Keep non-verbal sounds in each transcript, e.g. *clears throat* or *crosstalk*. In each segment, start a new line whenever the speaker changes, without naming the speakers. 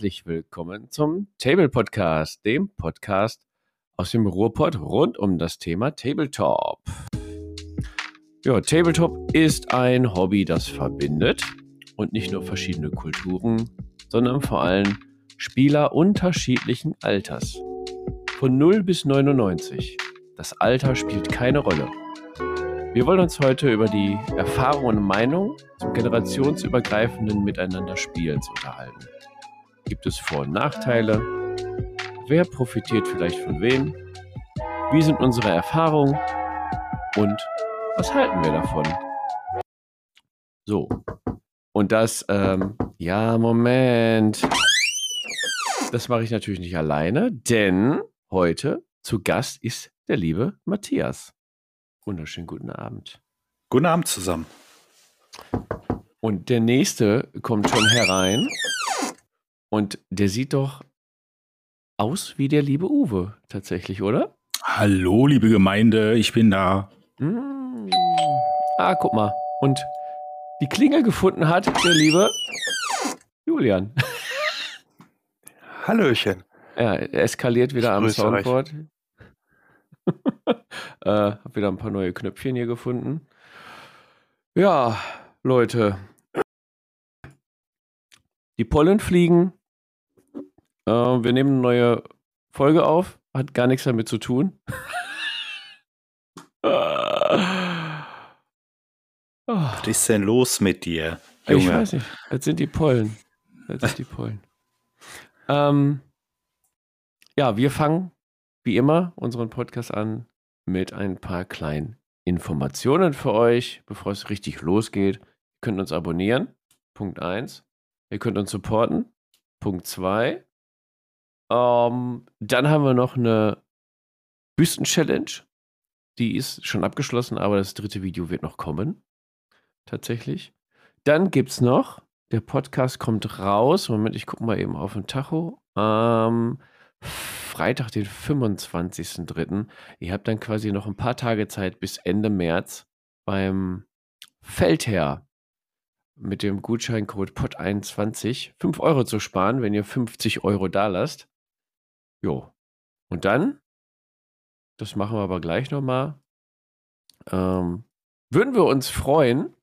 herzlich willkommen zum Table Podcast, dem Podcast aus dem Ruhrpott rund um das Thema Tabletop. Ja, Tabletop ist ein Hobby, das verbindet und nicht nur verschiedene Kulturen, sondern vor allem Spieler unterschiedlichen Alters. Von 0 bis 99. Das Alter spielt keine Rolle. Wir wollen uns heute über die Erfahrungen und Meinungen zum generationsübergreifenden Miteinanderspielens unterhalten. Gibt es Vor- und Nachteile? Wer profitiert vielleicht von wem? Wie sind unsere Erfahrungen? Und was halten wir davon? So. Und das, ähm, ja, Moment. Das mache ich natürlich nicht alleine, denn heute zu Gast ist der liebe Matthias. Wunderschönen guten Abend.
Guten Abend zusammen.
Und der nächste kommt schon herein und der sieht doch aus wie der liebe Uwe tatsächlich, oder?
Hallo, liebe Gemeinde, ich bin da.
Mm. Ah, guck mal. Und die Klingel gefunden hat der liebe Julian.
Hallöchen.
Ja, er eskaliert wieder
Ich
am. Soundboard. *laughs* äh, hab wieder ein paar neue Knöpfchen hier gefunden. Ja, Leute. Die Pollen fliegen. Äh, wir nehmen eine neue Folge auf. Hat gar nichts damit zu tun.
Was ist denn los mit dir,
Ich
Junge?
weiß nicht. Das sind die Pollen. Das sind die Pollen. *laughs* ähm, ja, wir fangen wie immer unseren Podcast an mit ein paar kleinen Informationen für euch, bevor es richtig losgeht. Ihr könnt uns abonnieren. Punkt 1. Ihr könnt uns supporten. Punkt 2. Ähm, dann haben wir noch eine Büsten-Challenge. Die ist schon abgeschlossen, aber das dritte Video wird noch kommen. Tatsächlich. Dann gibt es noch, der Podcast kommt raus. Moment, ich gucke mal eben auf den Tacho. Am Freitag, den 25.03. Ihr habt dann quasi noch ein paar Tage Zeit bis Ende März beim Feldherr mit dem Gutscheincode POT21 5 Euro zu sparen, wenn ihr 50 Euro da lasst. Jo. Und dann, das machen wir aber gleich nochmal, ähm, würden wir uns freuen,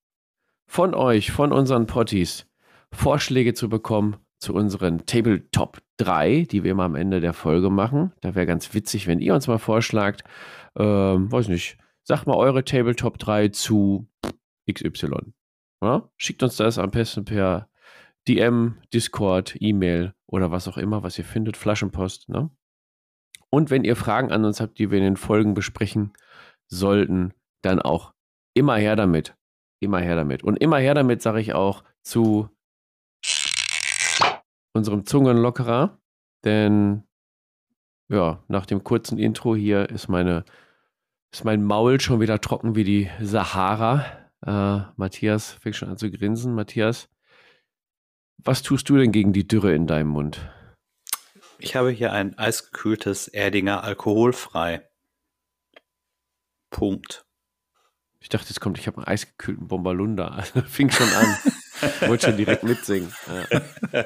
von euch, von unseren Potties, Vorschläge zu bekommen zu unseren Tabletop 3, die wir immer am Ende der Folge machen. Da wäre ganz witzig, wenn ihr uns mal vorschlagt, ähm, weiß nicht, sagt mal eure Tabletop 3 zu XY. Ja? Schickt uns das am besten per DM, Discord, E-Mail oder was auch immer, was ihr findet, Flaschenpost. Ne? Und wenn ihr Fragen an uns habt, die wir in den Folgen besprechen sollten, dann auch immer her damit. Immer her damit. Und immer her damit sage ich auch zu unserem Zungenlockerer. Denn ja, nach dem kurzen Intro hier ist meine ist mein Maul schon wieder trocken wie die Sahara. Äh, Matthias fängt schon an zu grinsen. Matthias, was tust du denn gegen die Dürre in deinem Mund?
Ich habe hier ein eisgekühltes Erdinger alkoholfrei. Punkt.
Ich dachte, jetzt kommt, ich habe einen eisgekühlten Bombalunda. *laughs* Also, fing schon an. Wollte schon direkt mitsingen. Ja.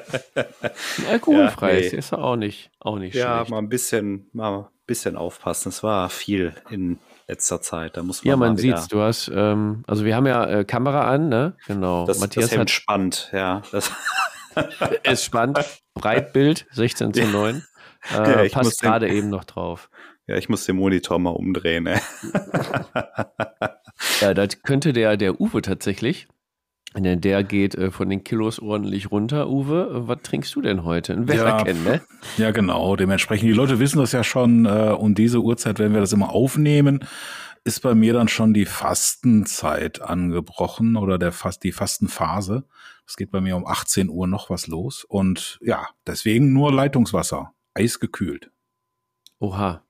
Alkoholfrei
Ja, nee.
ist ist auch nicht, auch nicht
Ja,
schlecht.
mal ein bisschen, mal ein bisschen aufpassen. Es war viel in letzter Zeit. Da muss man
Ja, man sieht's. Du hast, ähm, also wir haben ja äh, Kamera an, ne? Genau.
Das,
Matthias
das Hemd
hat,
spannt, ja. Das, *laughs*
ist spannend. Breitbild, 16 zu 9. *laughs* Äh,
Ja,
passt gerade eben noch drauf.
ja, ich muss den Monitor mal umdrehen. Ey.
Ja, das könnte der, der Uwe tatsächlich. Denn der geht äh, von den Kilos ordentlich runter. Uwe, was trinkst du denn heute? Ein Wässerken, ne?
Ja, genau. Dementsprechend, die Leute wissen das ja schon, äh, um diese Uhrzeit, wenn wir das immer aufnehmen, ist bei mir dann schon die Fastenzeit angebrochen oder der Fast, die Fastenphase. Es geht bei mir um 18 Uhr noch was los. Und ja, deswegen nur Leitungswasser, eisgekühlt.
Oha.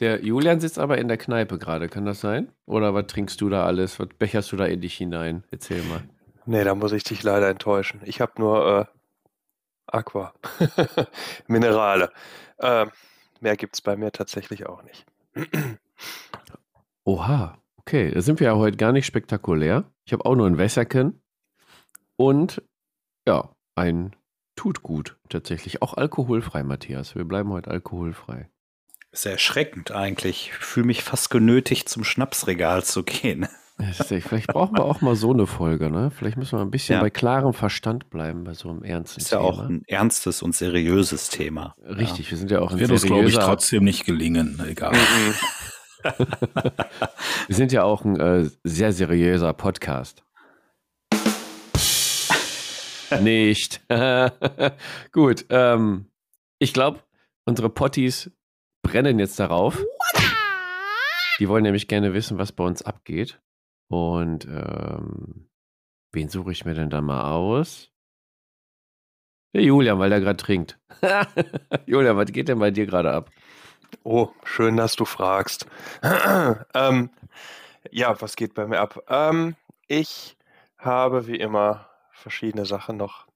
Der Julian sitzt aber in der Kneipe gerade, kann das sein? Oder was trinkst du da alles? Was becherst du da in dich hinein? Erzähl mal.
Nee, da muss ich dich leider enttäuschen. Ich habe nur äh, Aqua. *laughs* Minerale. Ähm, mehr gibt es bei mir tatsächlich auch nicht. *clears throat*
Oha, okay. Da sind wir ja heute gar nicht spektakulär. Ich habe auch nur ein Wässerken und ja, ein tut gut, tatsächlich. Auch alkoholfrei, Matthias. Wir bleiben heute alkoholfrei.
Sehr erschreckend eigentlich. Ich fühle mich fast genötigt, zum Schnapsregal zu gehen.
Vielleicht brauchen wir auch mal so eine Folge, ne? Vielleicht müssen wir ein bisschen ja. bei klarem Verstand bleiben bei so einem ernsten
Thema. Ist ja auch ein ernstes und seriöses Thema.
Richtig, ja. wir sind ja auch
ein Wird uns, glaube ich, trotzdem nicht gelingen. Egal. *laughs*
wir sind ja auch ein äh, sehr seriöser Podcast. nicht. *laughs* Gut, ähm, ich glaube, unsere Potties brennen jetzt darauf. Die wollen nämlich gerne wissen, was bei uns abgeht. Und ähm, wen suche ich mir denn da mal aus? Der Julian, weil der gerade trinkt. *laughs* Julian, was geht denn bei dir gerade ab?
Oh, schön, dass du fragst. *clears throat* ähm, ja, was geht bei mir ab? Ähm, ich habe wie immer verschiedene Sachen noch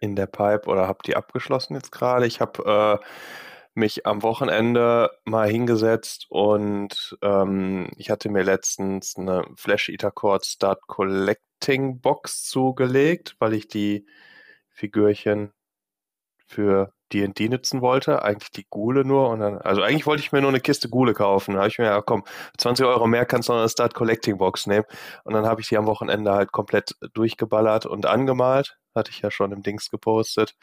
in der Pipe oder habe die abgeschlossen jetzt gerade. Ich habe äh, mich am Wochenende mal hingesetzt und ähm, ich hatte mir letztens eine Flash Eater Cord Start Collecting Box zugelegt, weil ich die Figürchen für D&D nutzen wollte, eigentlich die Gule nur und dann, also eigentlich wollte ich mir nur eine Kiste Gule kaufen, da habe ich mir, ja komm, 20 Euro mehr kannst du noch eine Start Collecting Box nehmen. Und dann habe ich die am Wochenende halt komplett durchgeballert und angemalt, hatte ich ja schon im Dings gepostet.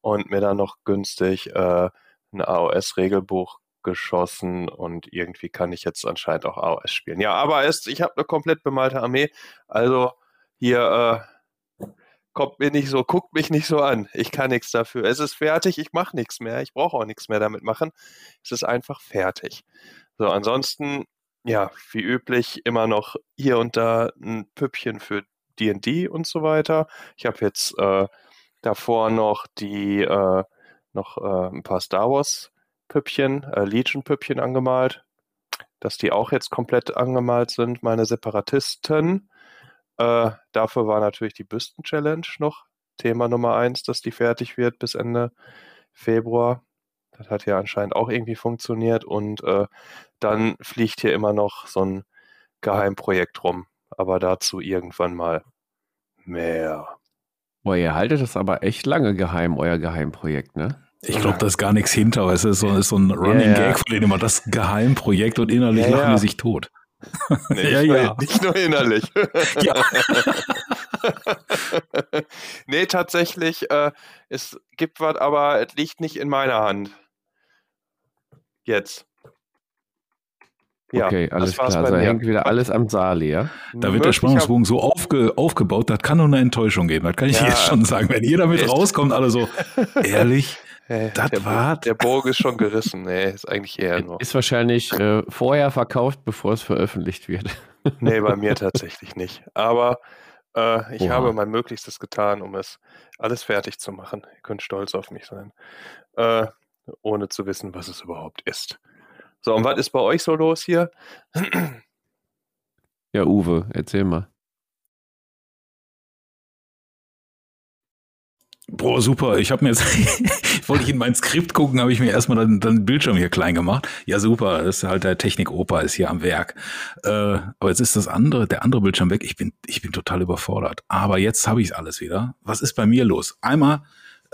Und mir dann noch günstig äh, ein AOS-Regelbuch geschossen und irgendwie kann ich jetzt anscheinend auch AOS spielen. Ja, aber es, ich habe eine komplett bemalte Armee, also hier äh, kommt mir nicht so, guckt mich nicht so an. Ich kann nichts dafür. Es ist fertig, ich mache nichts mehr, ich brauche auch nichts mehr damit machen. Es ist einfach fertig. So, ansonsten, ja, wie üblich, immer noch hier und da ein Püppchen für D&D und so weiter. Ich habe jetzt äh, davor noch die äh, noch äh, ein paar Star Wars Püppchen, äh, Legion Püppchen angemalt, dass die auch jetzt komplett angemalt sind, meine Separatisten. Äh, dafür war natürlich die Büsten-Challenge noch Thema Nummer eins, dass die fertig wird bis Ende Februar. Das hat ja anscheinend auch irgendwie funktioniert. Und äh, dann fliegt hier immer noch so ein Geheimprojekt rum. Aber dazu irgendwann mal mehr.
Boah, ihr haltet das aber echt lange geheim, euer Geheimprojekt, ne?
Ich glaube, da ist gar nichts hinter. Es ist so, ist so ein Running ja, ja. Gag von denen immer das Geheimprojekt und innerlich ja, lachen die sich tot. *laughs*
Nee, ja, *laughs* ja. nicht nur innerlich. *laughs* ja. nee, tatsächlich, äh, es gibt was, aber es liegt nicht in meiner Hand. Jetzt.
Ja, okay, alles klar. Also hängt wieder alles am Saal, ja?
Da wird der Spannungsbogen so aufge, aufgebaut, das kann nur eine Enttäuschung geben. Das kann ich ja. jetzt schon sagen. Wenn ihr damit rauskommt, alle so, ehrlich,
hey, das der, war. Der Bogen ist schon gerissen. Nee, ist eigentlich eher nur.
Ist wahrscheinlich äh, vorher verkauft, bevor es veröffentlicht wird. *laughs*
nee, bei mir tatsächlich nicht. Aber äh, ich Oha. habe mein Möglichstes getan, um es alles fertig zu machen. Ihr könnt stolz auf mich sein. Äh, ohne zu wissen, was es überhaupt ist. So, und was ist bei euch so los hier?
Ja, Uwe, erzähl mal.
Boah, super. Ich habe mir jetzt, *laughs* wollte ich in mein Skript gucken, habe ich mir erstmal dann, dann Bildschirm hier klein gemacht. Ja, super. Das ist halt der Technik-Opa ist hier am Werk. Äh, aber jetzt ist das andere, der andere Bildschirm weg. Ich bin, ich bin total überfordert. Aber jetzt habe ich alles wieder. Was ist bei mir los? Einmal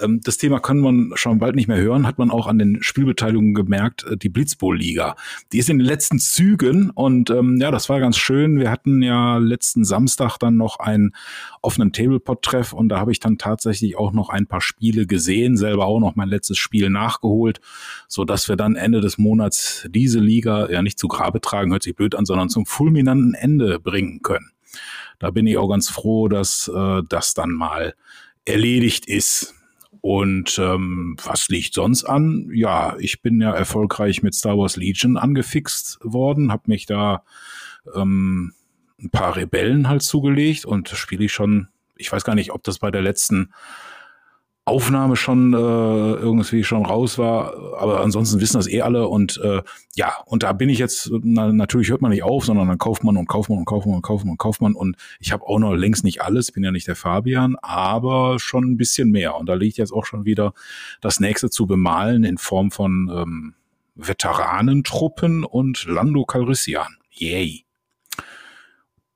ähm, das Thema kann man schon bald nicht mehr hören, hat man auch an den Spielbeteiligungen gemerkt, äh, die Blitzbowl-Liga. Die ist in den letzten Zügen und ähm, ja, das war ganz schön. Wir hatten ja letzten Samstag dann noch einen offenen Tablepot-Treff und da habe ich dann tatsächlich auch noch ein paar Spiele gesehen, selber auch noch mein letztes Spiel nachgeholt, so dass wir dann Ende des Monats diese Liga ja nicht zu Grabe tragen, hört sich blöd an, sondern zum fulminanten Ende bringen können. Da bin ich auch ganz froh, dass äh, das dann mal erledigt ist. Und ähm, was liegt sonst an? Ja, ich bin ja erfolgreich mit Star Wars Legion angefixt worden, habe mich da ähm, ein paar Rebellen halt zugelegt und spiele ich schon, ich weiß gar nicht, ob das bei der letzten Aufnahme schon äh, irgendwie schon raus war, aber ansonsten wissen das eh alle und äh, ja, und da bin ich jetzt, na, natürlich hört man nicht auf, sondern dann kauft man und kauft man und kauft man und kauft man und kauft man und ich habe auch noch längst nicht alles, bin ja nicht der Fabian, aber schon ein bisschen mehr und da liegt jetzt auch schon wieder das nächste zu bemalen in Form von ähm, Veteranentruppen und Lando Calrissian. Yay.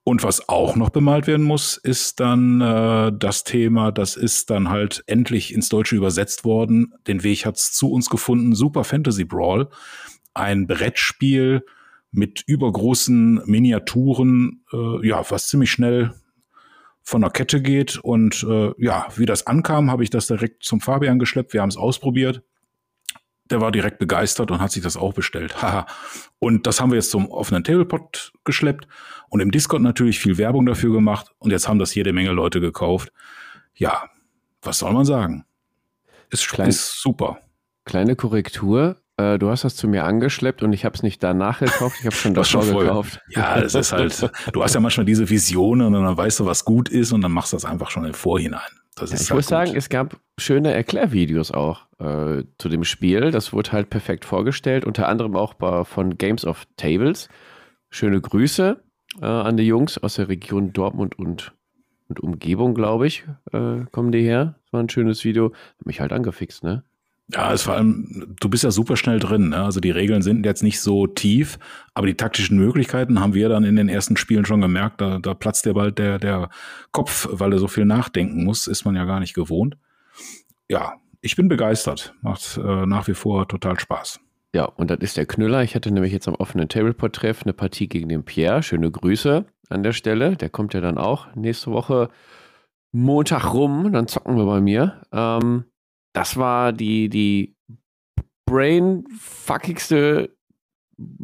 Und was auch noch bemalt werden muss, ist dann äh, das Thema, das ist dann halt endlich ins Deutsche übersetzt worden. Den Weg hat's zu uns gefunden. Super Fantasy Brawl. Ein Brettspiel mit übergroßen Miniaturen, äh, ja, was ziemlich schnell von der Kette geht. Und äh, ja, wie das ankam, habe ich das direkt zum Fabian geschleppt. Wir haben es ausprobiert der war direkt begeistert und hat sich das auch bestellt. *laughs* Haha. und das haben wir jetzt zum offenen Tablepot geschleppt und im Discord natürlich viel Werbung dafür gemacht und jetzt haben das jede Menge Leute gekauft. Ja, was soll man sagen? Ist, Klein, ist super.
Kleine Korrektur. Äh, du hast das zu mir angeschleppt und ich habe es nicht danach gekauft, ich habe schon *laughs* davor schon gekauft.
Ja, das ist halt, du hast ja manchmal diese Visionen und dann weißt du, was gut ist und dann machst du das einfach schon im Vorhinein.
Ja, ich halt muss gut. sagen, es gab schöne Erklärvideos auch äh, zu dem Spiel. Das wurde halt perfekt vorgestellt, unter anderem auch bei, von Games of Tables. Schöne Grüße äh, an die Jungs aus der Region Dortmund und, und Umgebung, glaube ich, äh, kommen die her. Das war ein schönes Video. Hat mich halt angefixt, ne?
Ja, es vor allem, du bist ja super schnell drin. Ne? Also die Regeln sind jetzt nicht so tief, aber die taktischen Möglichkeiten haben wir dann in den ersten Spielen schon gemerkt. Da, da platzt dir bald der, der Kopf, weil er so viel nachdenken muss, ist man ja gar nicht gewohnt. Ja, ich bin begeistert. Macht äh, nach wie vor total Spaß.
Ja, und das ist der Knüller. Ich hatte nämlich jetzt am offenen Tableport-Treff eine Partie gegen den Pierre. Schöne Grüße an der Stelle. Der kommt ja dann auch nächste Woche Montag rum. Dann zocken wir bei mir. Ähm, das war die, die brainfuckigste,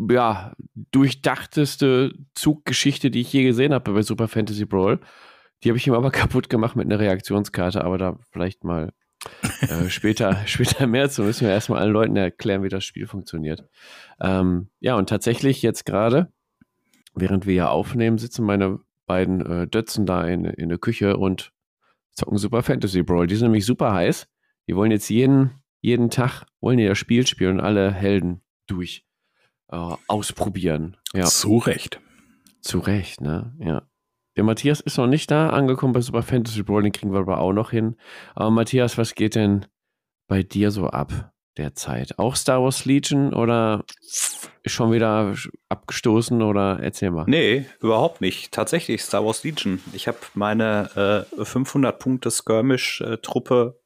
ja, durchdachteste Zuggeschichte, die ich je gesehen habe bei Super Fantasy Brawl. Die habe ich ihm aber *laughs* kaputt gemacht mit einer Reaktionskarte, aber da vielleicht mal äh, später, *laughs* später mehr zu. Müssen wir erstmal allen Leuten erklären, wie das Spiel funktioniert. Ähm, ja, und tatsächlich jetzt gerade, während wir ja aufnehmen, sitzen meine beiden äh, Dötzen da in, in der Küche und zocken Super Fantasy Brawl. Die sind nämlich super heiß. Die wollen jetzt jeden, jeden Tag, wollen die das Spiel spielen und alle Helden durch äh, ausprobieren.
Ja. Zu Recht.
Zu Recht, ne? Ja. Der Matthias ist noch nicht da angekommen bei Super Fantasy Brawl, den kriegen wir aber auch noch hin. Aber Matthias, was geht denn bei dir so ab derzeit? Auch Star Wars Legion oder ist schon wieder abgestoßen oder erzähl mal?
Nee, überhaupt nicht. Tatsächlich Star Wars Legion. Ich habe meine äh, 500 Punkte Skirmish-Truppe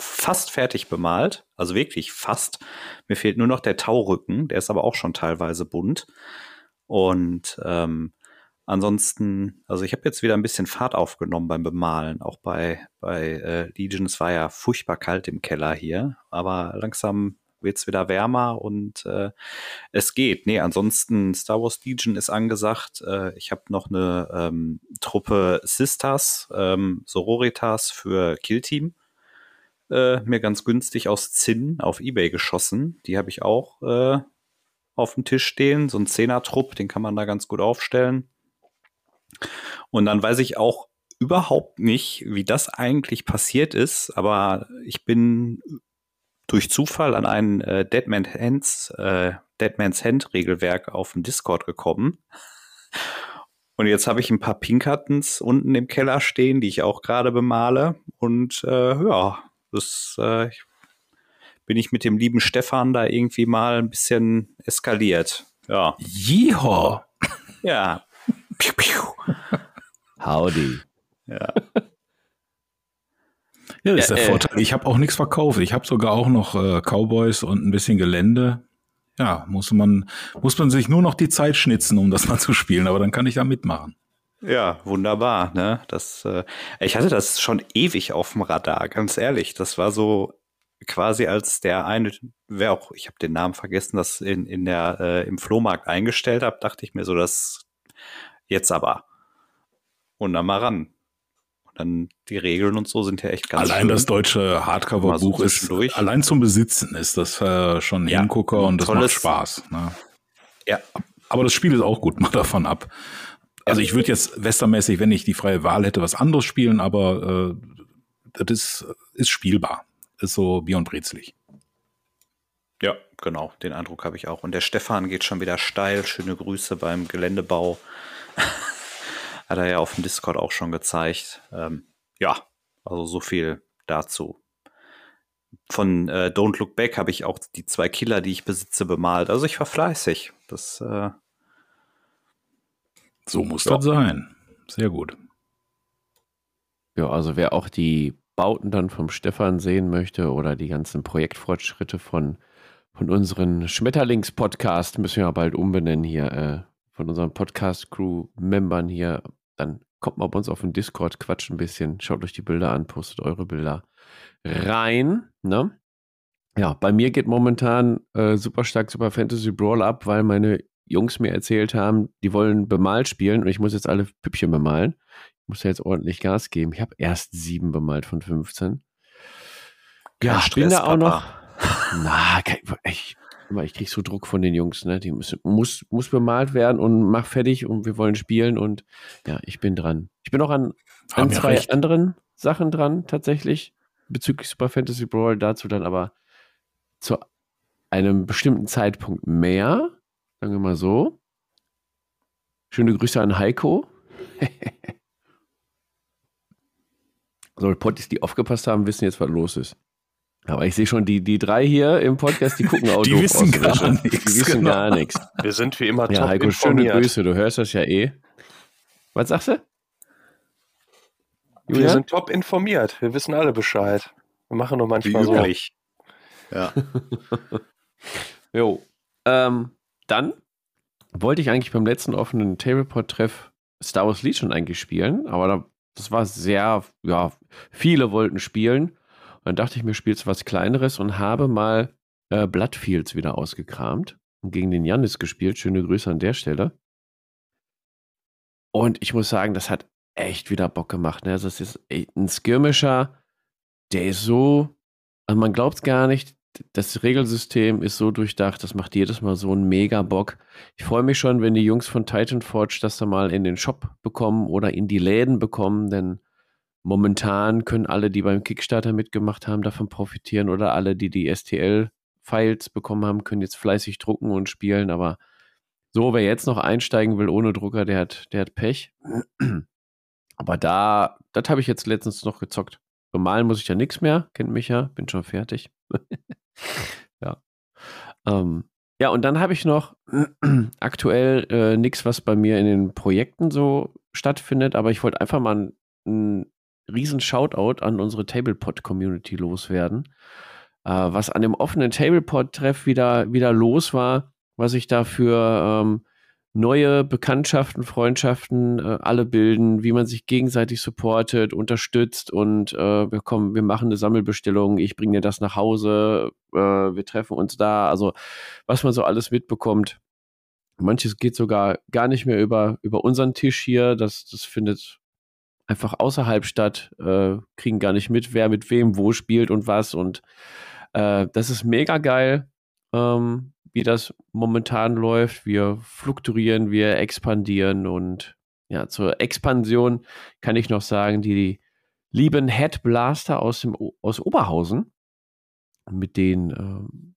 fast fertig bemalt. Also wirklich fast. Mir fehlt nur noch der Taurücken. Der ist aber auch schon teilweise bunt. Und ähm, ansonsten, also ich habe jetzt wieder ein bisschen Fahrt aufgenommen beim Bemalen. Auch bei, bei äh, Legion. Es war ja furchtbar kalt im Keller hier. Aber langsam wird es wieder wärmer und äh, es geht. Nee, ansonsten Star Wars Legion ist angesagt. Äh, ich habe noch eine ähm, Truppe Sisters, ähm, Sororitas für Kill Team äh, mir ganz günstig aus Zinn auf Ebay geschossen. Die habe ich auch äh, auf dem Tisch stehen. So ein Zehner-Trupp, den kann man da ganz gut aufstellen. Und dann weiß ich auch überhaupt nicht, wie das eigentlich passiert ist, aber ich bin durch Zufall an ein äh, Deadman Hands, äh, Deadman's Hand Regelwerk auf dem Discord gekommen. Und jetzt habe ich ein paar Pinkertons unten im Keller stehen, die ich auch gerade bemale. Und äh, ja, das äh, bin ich mit dem lieben Stefan da irgendwie mal ein bisschen eskaliert. Ja.
Yeehaw!
Ja.
piu, piu. Howdy.
Ja.
Ja, das ist der äh, Vorteil. Ich habe auch nichts verkauft. Ich habe sogar auch noch äh, Cowboys und ein bisschen Gelände. Ja, muss man, muss man sich nur noch die Zeit schnitzen, um das mal zu spielen, aber dann kann ich da mitmachen.
Ja, wunderbar. Ne? Das, äh, ich hatte das schon ewig auf dem Radar, ganz ehrlich. Das war so quasi als der eine, wer auch, ich habe den Namen vergessen, das in, in der, äh, im Flohmarkt eingestellt habe, dachte ich mir so, das jetzt aber. Und dann mal ran. Und dann die Regeln und so sind ja echt ganz
Allein schön. das deutsche Hardcover-Buch so ist, allein zum Besitzen ist das äh, schon ein ja, Hingucker und das macht Spaß. Ne?
Ja.
Aber das Spiel ist auch gut, *laughs* mal davon ab. Also ich würde jetzt westermäßig, wenn ich die freie Wahl hätte, was anderes spielen, aber äh, das ist, ist spielbar. Ist so Bier und Brezlig.
Ja, genau, den Eindruck habe ich auch. Und der Stefan geht schon wieder steil. Schöne Grüße beim Geländebau. *laughs* Hat er ja auf dem Discord auch schon gezeigt. Ähm, ja, also so viel dazu. Von äh, Don't Look Back habe ich auch die zwei Killer, die ich besitze, bemalt. Also ich war fleißig. Das äh,
So muss ja. das sein. Sehr gut.
Ja, also wer auch die Bauten dann vom Stefan sehen möchte oder die ganzen Projektfortschritte von, von unseren Schmetterlings-Podcast, müssen wir ja bald umbenennen hier, äh, von unseren Podcast-Crew-Membern hier, dann kommt mal bei uns auf den Discord, quatscht ein bisschen, schaut euch die Bilder an, postet eure Bilder rein. Ne? Ja, bei mir geht momentan äh, super stark Super Fantasy Brawl ab, weil meine Jungs mir erzählt haben, die wollen bemalt spielen und ich muss jetzt alle Püppchen bemalen. Ich muss ja jetzt ordentlich Gas geben. Ich habe erst sieben bemalt von 15. Ja, ich bin da auch noch. Na, ich, ich krieg so Druck von den Jungs, ne? Die müssen, muss, muss bemalt werden und mach fertig und wir wollen spielen und ja, ich bin dran. Ich bin auch an, an zwei recht. anderen Sachen dran, tatsächlich, bezüglich Super Fantasy Brawl, dazu dann aber zu einem bestimmten Zeitpunkt mehr. Sagen wir mal so. Schöne Grüße an Heiko. *laughs* so, Potties, die aufgepasst haben, wissen jetzt, was los ist. Aber ich sehe schon, die, die drei hier im Podcast, die gucken *laughs* auch
Die wissen aus, gar nichts.
Die wissen genau. gar nichts. *laughs*
Wir sind wie immer
ja, top Heiko, informiert. schöne Grüße, du hörst das ja eh. Was sagst du?
Julia? Wir sind top informiert. Wir wissen alle Bescheid. Wir machen nur manchmal so.
Ja.
jo. Ähm, dann wollte ich eigentlich beim letzten offenen Tableport-Treff Star Wars Legion eigentlich spielen, aber da, das war sehr, ja, viele wollten spielen. Und dann dachte ich mir, spielst was Kleineres und habe mal äh, Bloodfields wieder ausgekramt und gegen den Janis gespielt. Schöne Grüße an der Stelle. Und ich muss sagen, das hat echt wieder Bock gemacht. Ne? Es ist ein Skirmisher, der ist so, also man glaubt es gar nicht, das Regelsystem ist so durchdacht, das macht jedes Mal so einen mega Bock. Ich freue mich schon, wenn die Jungs von Titan Forge das dann mal in den Shop bekommen oder in die Läden bekommen, denn momentan können alle, die beim Kickstarter mitgemacht haben, davon profitieren oder alle, die die STL-Files bekommen haben, können jetzt fleißig drucken und spielen, aber so, wer jetzt noch einsteigen will ohne Drucker, der hat, der hat Pech. *clears throat* Aber da, das habe ich jetzt letztens noch gezockt. Bemalen muss ich ja nichts mehr, kennt mich ja, bin schon fertig. *laughs* ja. Ähm, ja, und dann habe ich noch *clears throat* aktuell äh, nichts, was bei mir in den Projekten so stattfindet, aber ich wollte einfach mal einen riesen Shoutout an unsere Tablepod-Community loswerden. Äh, was an dem offenen Tablepod-Treff wieder, wieder los war, was ich da für ähm, neue Bekanntschaften, Freundschaften äh, alle bilden, wie man sich gegenseitig supportet, unterstützt und äh, wir kommen, wir machen eine Sammelbestellung, ich bringe dir das nach Hause, äh, wir treffen uns da, also was man so alles mitbekommt. Manches geht sogar gar nicht mehr über, über unseren Tisch hier, das, das findet einfach außerhalb statt, äh, kriegen gar nicht mit, wer mit wem wo spielt und was und äh, das ist mega geil. Ähm, wie das momentan läuft. Wir fluktuieren, wir expandieren und ja, zur Expansion kann ich noch sagen, die lieben Headblaster aus, dem, aus Oberhausen, mit denen ähm,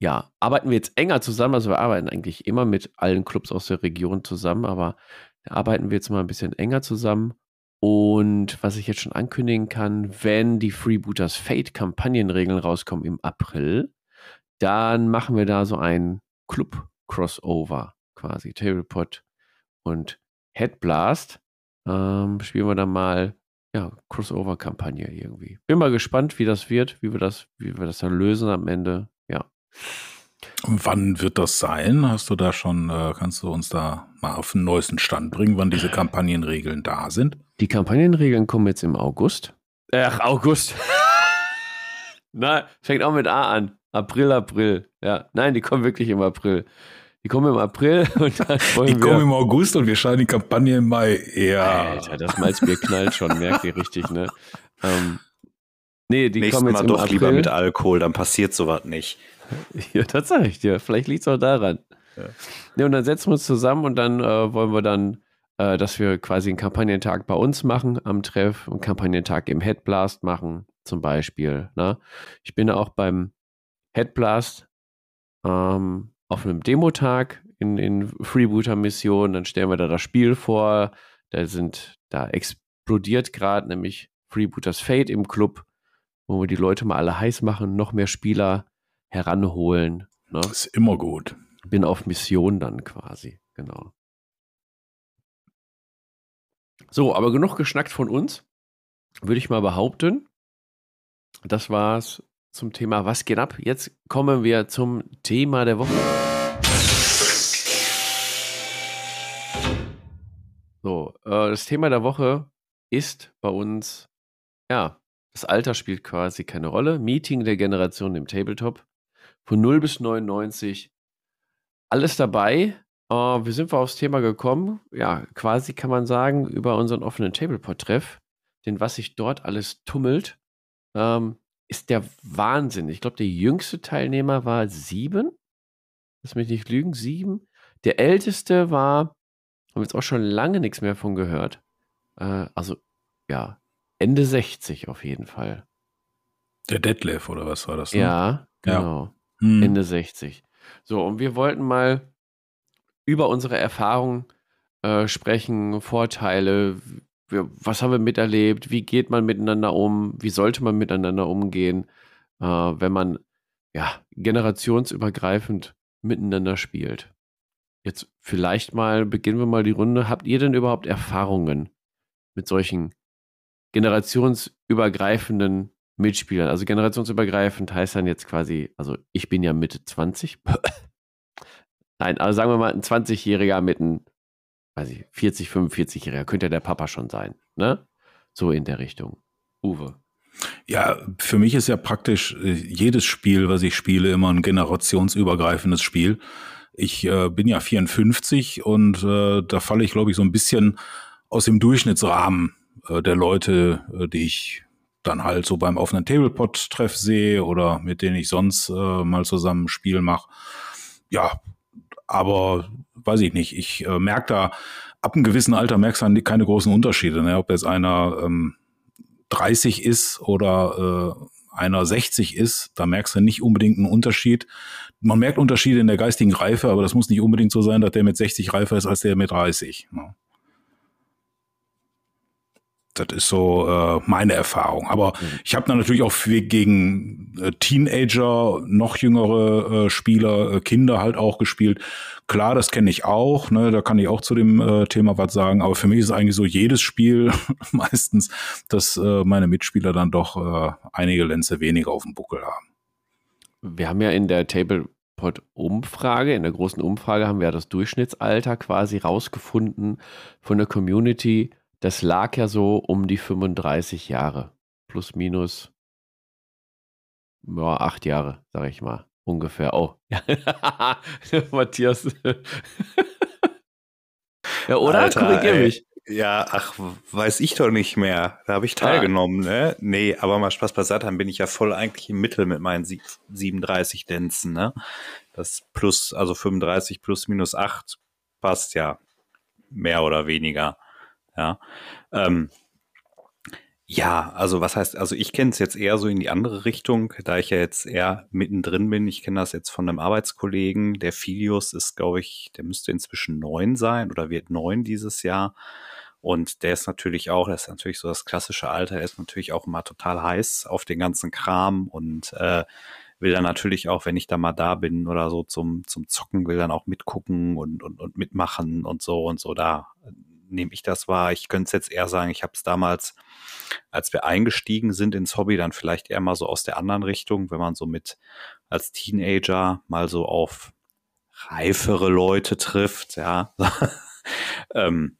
ja, arbeiten wir jetzt enger zusammen. Also wir arbeiten eigentlich immer mit allen Clubs aus der Region zusammen, aber da arbeiten wir jetzt mal ein bisschen enger zusammen. Und was ich jetzt schon ankündigen kann, wenn die Freebooters Fate Kampagnenregeln rauskommen im April, dann machen wir da so ein Club-Crossover quasi. Tablepot und Headblast. Ähm, spielen wir dann mal ja, Crossover-Kampagne irgendwie. Bin mal gespannt, wie das wird, wie wir das, wie wir das dann lösen am Ende. Ja.
Und wann wird das sein? Hast du da schon, äh, kannst du uns da mal auf den neuesten Stand bringen, wann diese Kampagnenregeln da sind?
Die Kampagnenregeln kommen jetzt im August. Ach, August. *laughs* Na, fängt auch mit A an. April, April. Ja, nein, die kommen wirklich im April. Die kommen im April *laughs* und dann
wollen Die wir, kommen im August und wir scheinen die Kampagne im Mai. Ja.
Alter, das Malzbier knallt schon, merkt ihr richtig, ne? Ähm,
nee, die Nächstes kommen jetzt Mal doch April. lieber mit Alkohol, dann passiert sowas nicht.
Ja, das sage ich dir. Vielleicht liegt es auch daran. Ja. Nee, und dann setzen wir uns zusammen und dann äh, wollen wir dann, äh, dass wir quasi einen Kampagnentag bei uns machen am Treff, einen Kampagnentag im Headblast machen, zum Beispiel. Ne? Ich bin auch beim Headblast ähm, auf einem Demotag in, in Freebooter-Missionen. Dann stellen wir da das Spiel vor. Da sind, da explodiert gerade nämlich Freebooters Fate im Club, wo wir die Leute mal alle heiß machen, noch mehr Spieler heranholen.
Ne? Das ist immer gut.
Bin auf Mission dann quasi, genau. So, aber genug geschnackt von uns. Würde ich mal behaupten. Das war's zum Thema Was geht ab? Jetzt kommen wir zum Thema der Woche. So, äh, das Thema der Woche ist bei uns, ja, das Alter spielt quasi keine Rolle. Meeting der Generation im Tabletop. Von 0 bis 99. Alles dabei. Äh, wie sind wir aufs Thema gekommen? Ja, quasi kann man sagen, über unseren offenen Tableport-Treff. Denn was sich dort alles tummelt, ähm, ist der Wahnsinn. Ich glaube, der jüngste Teilnehmer war sieben. Lass mich nicht lügen, sieben. Der älteste war, haben wir jetzt auch schon lange nichts mehr von gehört. Äh, also, ja, Ende 60 auf jeden Fall.
Der Detlef oder was war das?
Ne? Ja, genau. Ja. Hm. Ende 60. So, und wir wollten mal über unsere Erfahrungen äh, sprechen, Vorteile, was haben wir miterlebt, wie geht man miteinander um, wie sollte man miteinander umgehen, äh, wenn man ja generationsübergreifend miteinander spielt. Jetzt vielleicht mal beginnen wir mal die Runde. Habt ihr denn überhaupt Erfahrungen mit solchen generationsübergreifenden Mitspielern? Also generationsübergreifend heißt dann jetzt quasi, also ich bin ja Mitte 20. *laughs* Nein, also sagen wir mal ein 20-Jähriger mit einem weiß ich, 40, 45-Jähriger, könnte ja der Papa schon sein, ne? So in der Richtung. Uwe.
Ja, für mich ist ja praktisch äh, jedes Spiel, was ich spiele, immer ein generationsübergreifendes Spiel. Ich äh, bin ja 54 und äh, da falle ich, glaube ich, so ein bisschen aus dem Durchschnittsrahmen äh, der Leute, äh, die ich dann halt so beim offenen Tablepot-Treff sehe oder mit denen ich sonst äh, mal zusammen ein Spiel mache. Ja, aber weiß ich nicht, ich äh, merke da, ab einem gewissen Alter merkst du keine großen Unterschiede. Ne? Ob jetzt einer ähm, 30 ist oder äh, einer 60 ist, da merkst du nicht unbedingt einen Unterschied. Man merkt Unterschiede in der geistigen Reife, aber das muss nicht unbedingt so sein, dass der mit 60 reifer ist als der mit 30. Ne? Das ist so äh, meine Erfahrung. Aber mhm. ich habe natürlich auch gegen äh, Teenager, noch jüngere äh, Spieler, äh, Kinder halt auch gespielt. Klar, das kenne ich auch. Ne? Da kann ich auch zu dem äh, Thema was sagen. Aber für mich ist eigentlich so jedes Spiel *laughs* meistens, dass äh, meine Mitspieler dann doch äh, einige Lenze weniger auf dem Buckel haben.
Wir haben ja in der Tablepod-Umfrage, in der großen Umfrage, haben wir ja das Durchschnittsalter quasi rausgefunden von der Community das lag ja so um die 35 Jahre. Plus, minus ja, acht Jahre, sage ich mal. Ungefähr. Oh. *laughs* Matthias. *laughs*
ja, oder? Alter, Korrigier mich. Ja, ach, weiß ich doch nicht mehr. Da habe ich teilgenommen, ah. ne? Nee, aber mal Spaß beiseite, dann bin ich ja voll eigentlich im Mittel mit meinen 37 Dänzen, ne? Das plus, also 35 plus minus 8 passt ja mehr oder weniger. Ja. Ähm, ja, also was heißt, also ich kenne es jetzt eher so in die andere Richtung, da ich ja jetzt eher mittendrin bin. Ich kenne das jetzt von einem Arbeitskollegen. Der Filius ist, glaube ich, der müsste inzwischen neun sein oder wird neun dieses Jahr. Und der ist natürlich auch, das ist natürlich so das klassische Alter, er ist natürlich auch immer total heiß auf den ganzen Kram und äh, will dann natürlich auch, wenn ich da mal da bin oder so zum, zum Zocken, will dann auch mitgucken und, und, und mitmachen und so und so. Da nehme ich das wahr. Ich könnte es jetzt eher sagen, ich habe es damals, als wir eingestiegen sind ins Hobby, dann vielleicht eher mal so aus der anderen Richtung, wenn man so mit als Teenager mal so auf reifere Leute trifft, ja, *laughs* ähm,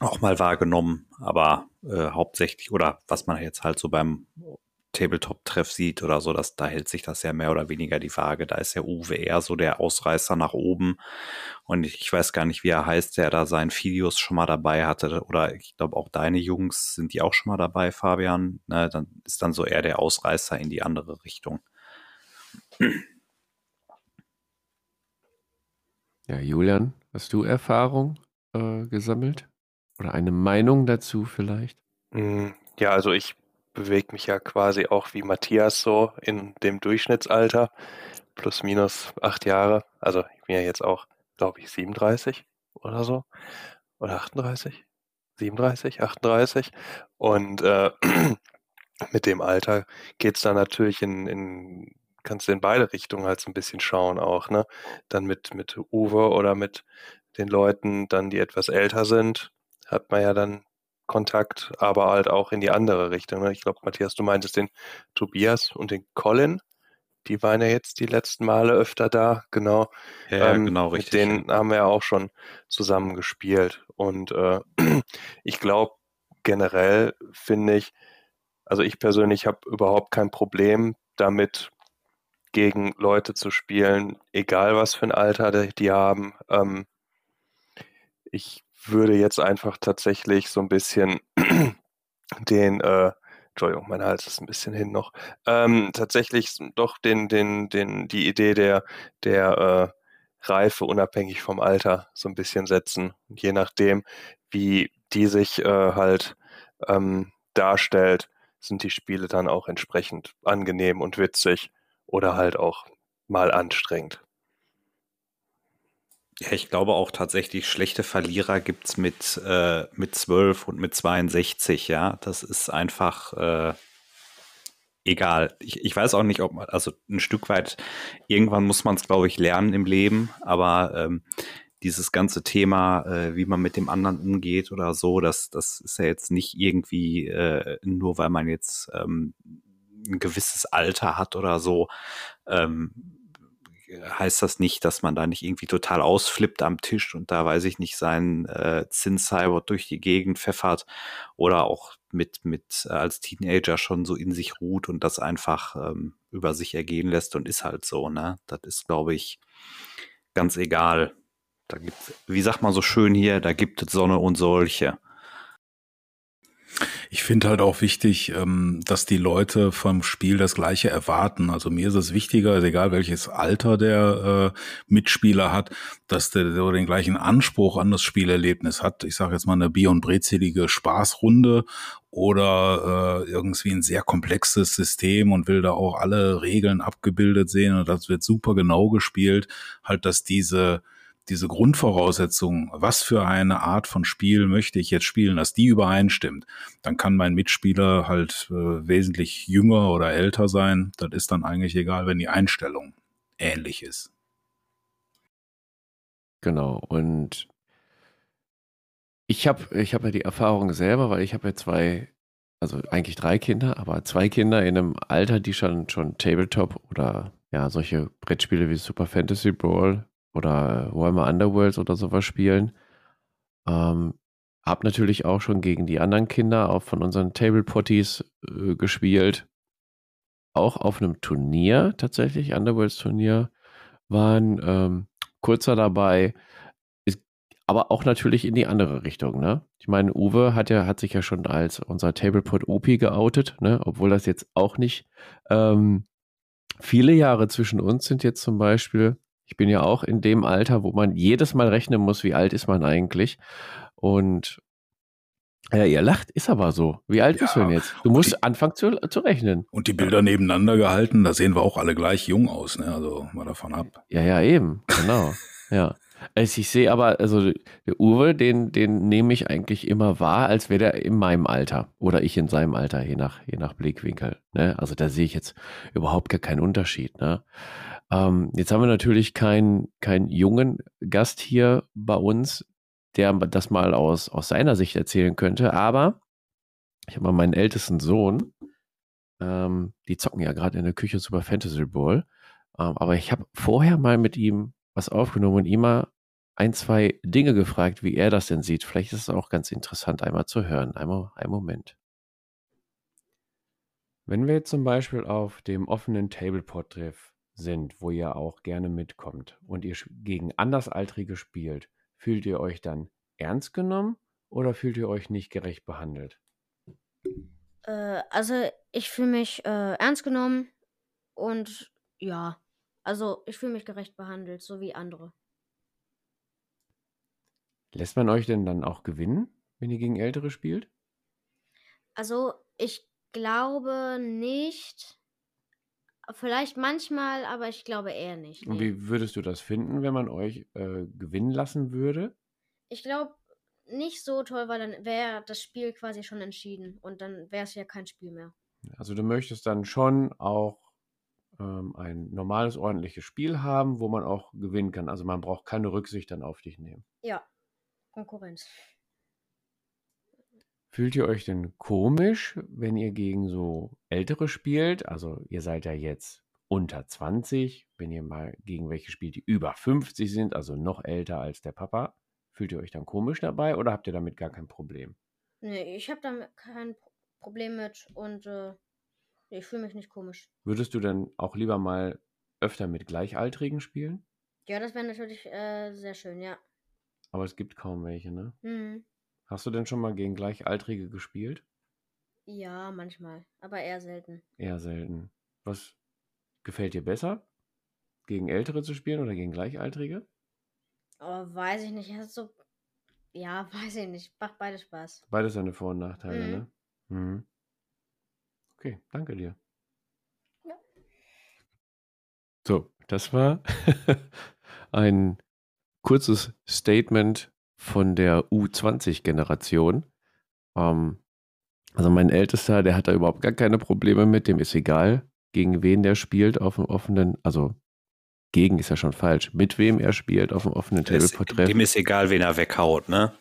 auch mal wahrgenommen, aber äh, hauptsächlich oder was man jetzt halt so beim Tabletop-Treff sieht oder so, dass da hält sich das ja mehr oder weniger die Waage. Da ist ja Uwe eher so der Ausreißer nach oben. Und ich weiß gar nicht, wie er heißt, der da seinen Videos schon mal dabei hatte. Oder ich glaube auch deine Jungs sind die auch schon mal dabei, Fabian. Ne, dann ist dann so eher der Ausreißer in die andere Richtung.
Ja, Julian, hast du Erfahrung äh, gesammelt? Oder eine Meinung dazu vielleicht?
Hm, ja, also ich bewege mich ja quasi auch wie Matthias so in dem Durchschnittsalter, plus minus acht Jahre. Also ich bin ja jetzt auch, glaube ich, 37 oder so. Oder 38? 37, 38. Und äh, *clears throat* mit dem Alter geht es dann natürlich in, in, kannst du in beide Richtungen halt so ein bisschen schauen auch, ne? Dann mit, mit Uwe oder mit den Leuten dann, die etwas älter sind, hat man ja dann Kontakt, aber halt auch in die andere Richtung. Ne? Ich glaube, Matthias, du meintest den Tobias und den Colin. Die waren ja jetzt die letzten Male öfter da, genau.
Ja, ähm, genau, richtig.
Mit denen haben wir ja auch schon zusammen gespielt. Und äh, *clears throat* ich glaube, generell finde ich, also ich persönlich habe überhaupt kein Problem damit, gegen Leute zu spielen, egal was für ein Alter die haben. Ähm, ich würde jetzt einfach tatsächlich so ein bisschen *clears throat* den, äh, Entschuldigung, mein Hals ist ein bisschen hin noch, ähm, tatsächlich doch den, den, den, die Idee der, der äh, Reife unabhängig vom Alter so ein bisschen setzen. Je nachdem, wie die sich äh, halt ähm, darstellt, sind die Spiele dann auch entsprechend angenehm und witzig oder halt auch mal anstrengend.
Ja, ich glaube auch tatsächlich, schlechte Verlierer gibt's mit, äh, mit 12 und mit 62, ja. Das ist einfach äh, egal. Ich, ich weiß auch nicht, ob man, also ein Stück weit, irgendwann muss man es, glaube ich, lernen im Leben, aber ähm, dieses ganze Thema, äh, wie man mit dem anderen umgeht oder so, das, das ist ja jetzt nicht irgendwie äh, nur, weil man jetzt ähm, ein gewisses Alter hat oder so, ähm, heißt das nicht, dass man da nicht irgendwie total ausflippt am Tisch und da weiß ich nicht seinen äh, Zinscyber durch die Gegend pfeffert oder auch mit mit äh, als Teenager schon so in sich ruht und das einfach ähm, über sich ergehen lässt und ist halt so, ne? Das ist glaube ich ganz egal. Da gibt's, wie sagt man so schön hier, da gibt es Sonne und solche.
Ich finde halt auch wichtig, ähm, dass die Leute vom Spiel das Gleiche erwarten. Also mir ist es wichtiger, also egal welches Alter der äh, Mitspieler hat, dass der, der den gleichen Anspruch an das Spielerlebnis hat. Ich sage jetzt mal eine Bier- und brezelige Spaßrunde oder äh, irgendwie ein sehr komplexes System und will da auch alle Regeln abgebildet sehen und das wird super genau gespielt. Halt, dass diese diese Grundvoraussetzung, was für eine Art von Spiel möchte ich jetzt spielen, dass die übereinstimmt, dann kann mein Mitspieler halt äh, wesentlich jünger oder älter sein. Das ist dann eigentlich egal, wenn die Einstellung ähnlich ist.
Genau. Und ich habe ich hab ja die Erfahrung selber, weil ich habe ja zwei, also eigentlich drei Kinder, aber zwei Kinder in einem Alter, die schon, schon Tabletop oder ja, solche Brettspiele wie Super Fantasy Brawl oder Warhammer Underworlds oder sowas spielen. Ähm, hab natürlich auch schon gegen die anderen Kinder auch von unseren Table Potties äh, gespielt. Auch auf einem Turnier tatsächlich, Underworlds Turnier, waren ähm, kurzer dabei. Ist, aber auch natürlich in die andere Richtung, ne? Ich meine, Uwe hat ja, hat sich ja schon als unser Tablepot OP geoutet, ne? Obwohl das jetzt auch nicht ähm, viele Jahre zwischen uns sind jetzt zum Beispiel. Ich bin ja auch in dem Alter, wo man jedes Mal rechnen muss, wie alt ist man eigentlich. Und ja, ihr lacht, ist aber so. Wie alt ja, bist du denn jetzt? Du musst die, anfangen zu, zu rechnen.
Und die Bilder nebeneinander gehalten, da sehen wir auch alle gleich jung aus, ne? Also mal davon ab.
Ja, ja, eben, genau. ja. Also ich sehe aber, also der Uwe, den, den nehme ich eigentlich immer wahr, als wäre der in meinem Alter oder ich in seinem Alter, je nach, je nach Blickwinkel. Ne? Also da sehe ich jetzt überhaupt gar keinen Unterschied. Ne? Ähm, jetzt haben wir natürlich keinen keinen jungen Gast hier bei uns, der das mal aus, aus seiner Sicht erzählen könnte, aber ich habe mal meinen ältesten Sohn, ähm, die zocken ja gerade in der Küche Super Fantasy Bowl, ähm, aber ich habe vorher mal mit ihm was aufgenommen und ihm mal ein, zwei Dinge gefragt, wie er das denn sieht. Vielleicht ist es auch ganz interessant, einmal zu hören. Einmal, einen Moment. Wenn wir jetzt zum Beispiel auf dem offenen Tableport-Treff sind, wo ihr auch gerne mitkommt und ihr gegen Andersaltrige spielt, fühlt ihr euch dann ernst genommen oder fühlt ihr euch nicht gerecht behandelt?
Äh, also ich fühle mich äh, ernst genommen und ja, also ich fühle mich gerecht behandelt, so wie andere.
Lässt man euch denn dann auch gewinnen, wenn ihr gegen Ältere spielt?
Also ich glaube nicht. Vielleicht manchmal, aber ich glaube eher nicht.
Und wie würdest du das finden, wenn man euch äh, gewinnen lassen würde?
Ich glaube nicht so toll, weil dann wäre das Spiel quasi schon entschieden und dann wäre es ja kein Spiel mehr.
Also du möchtest dann schon auch ähm, ein normales, ordentliches Spiel haben, wo man auch gewinnen kann. Also man braucht keine Rücksicht dann auf dich nehmen.
Ja, Konkurrenz.
Fühlt ihr euch denn komisch, wenn ihr gegen so Ältere spielt? Also ihr seid ja jetzt unter 20, wenn ihr mal gegen welche spielt, die über 50 sind, also noch älter als der Papa. Fühlt ihr euch dann komisch dabei oder habt ihr damit gar kein Problem?
Nee, ich habe damit kein Pro- Problem mit und äh, ich fühle mich nicht komisch.
Würdest du dann auch lieber mal öfter mit Gleichaltrigen spielen?
Ja, das wäre natürlich äh, sehr schön, ja.
Aber es gibt kaum welche, ne?
Mhm.
Hast du denn schon mal gegen Gleichaltrige gespielt?
Ja, manchmal, aber eher selten.
Eher selten. Was gefällt dir besser? Gegen Ältere zu spielen oder gegen Gleichaltrige?
Aber weiß ich nicht, hast so. Ja, *laughs* weiß ich nicht. Macht beide Spaß.
Beides seine Vor- und Nachteile,
Mhm.
ne? Mhm. Okay, danke dir.
Ja.
So, das war *laughs* ein kurzes Statement von der U20-Generation. Ähm, also mein Ältester, der hat da überhaupt gar keine Probleme mit, dem ist egal, gegen wen der spielt auf dem offenen, also gegen ist ja schon falsch, mit wem er spielt auf dem offenen
Es,
Tableport-Treff.
dem ist egal, wen er weghaut, ne?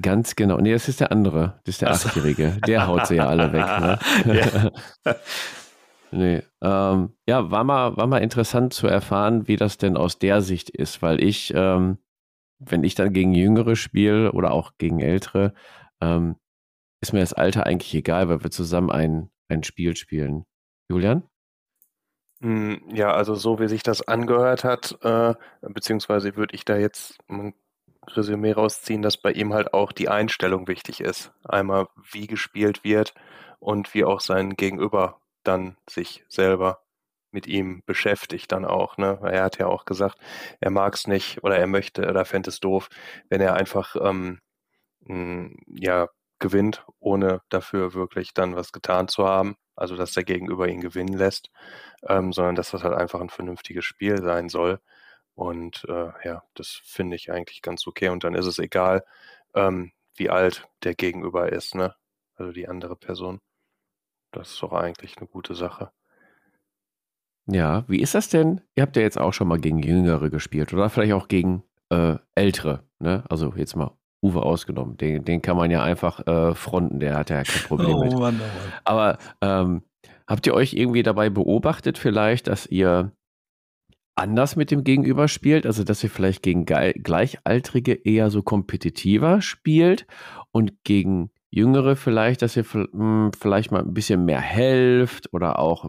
Ganz genau. Nee, das ist der andere. Das ist der
so.
Achtjährige. Der haut sie ja alle weg. Ne? *laughs*
Ja. *laughs*
nee. Ähm, ja, war mal, war mal interessant zu erfahren, wie das denn aus der Sicht ist, weil ich, ähm, wenn ich dann gegen Jüngere spiele oder auch gegen Ältere, ähm, ist mir das Alter eigentlich egal, weil wir zusammen ein, ein Spiel spielen. Julian?
Hm, Ja, also so wie sich das angehört hat, äh, beziehungsweise würde ich da jetzt ein Resümee rausziehen, dass bei ihm halt auch die Einstellung wichtig ist. Einmal, wie gespielt wird und wie auch sein Gegenüber dann sich selber mit ihm beschäftigt dann auch. Ne? Er hat ja auch gesagt, er mag es nicht oder er möchte oder fände es doof, wenn er einfach ähm, ja, gewinnt, ohne dafür wirklich dann was getan zu haben. Also dass der Gegenüber ihn gewinnen lässt ähm, sondern dass das halt einfach ein vernünftiges Spiel sein soll. Und äh, ja, das finde ich eigentlich ganz okay. Und dann ist es egal, ähm, wie alt der Gegenüber ist, ne? Also die andere Person. Das ist doch eigentlich eine gute Sache.
Ja, wie ist das denn? Ihr habt ja jetzt auch schon mal gegen Jüngere gespielt oder vielleicht auch gegen äh, Ältere, ne? Also jetzt mal Uwe ausgenommen. Den, den kann man ja einfach äh, fronten, der hat ja kein Problem *laughs* mit.
Oh Mann, oh Mann.
Aber ähm, habt ihr euch irgendwie dabei beobachtet, vielleicht, dass ihr anders mit dem Gegenüber spielt? Also, dass ihr vielleicht gegen Ge Gleichaltrige eher so kompetitiver spielt und gegen Jüngere vielleicht, dass ihr mh, vielleicht mal ein bisschen mehr helft oder auch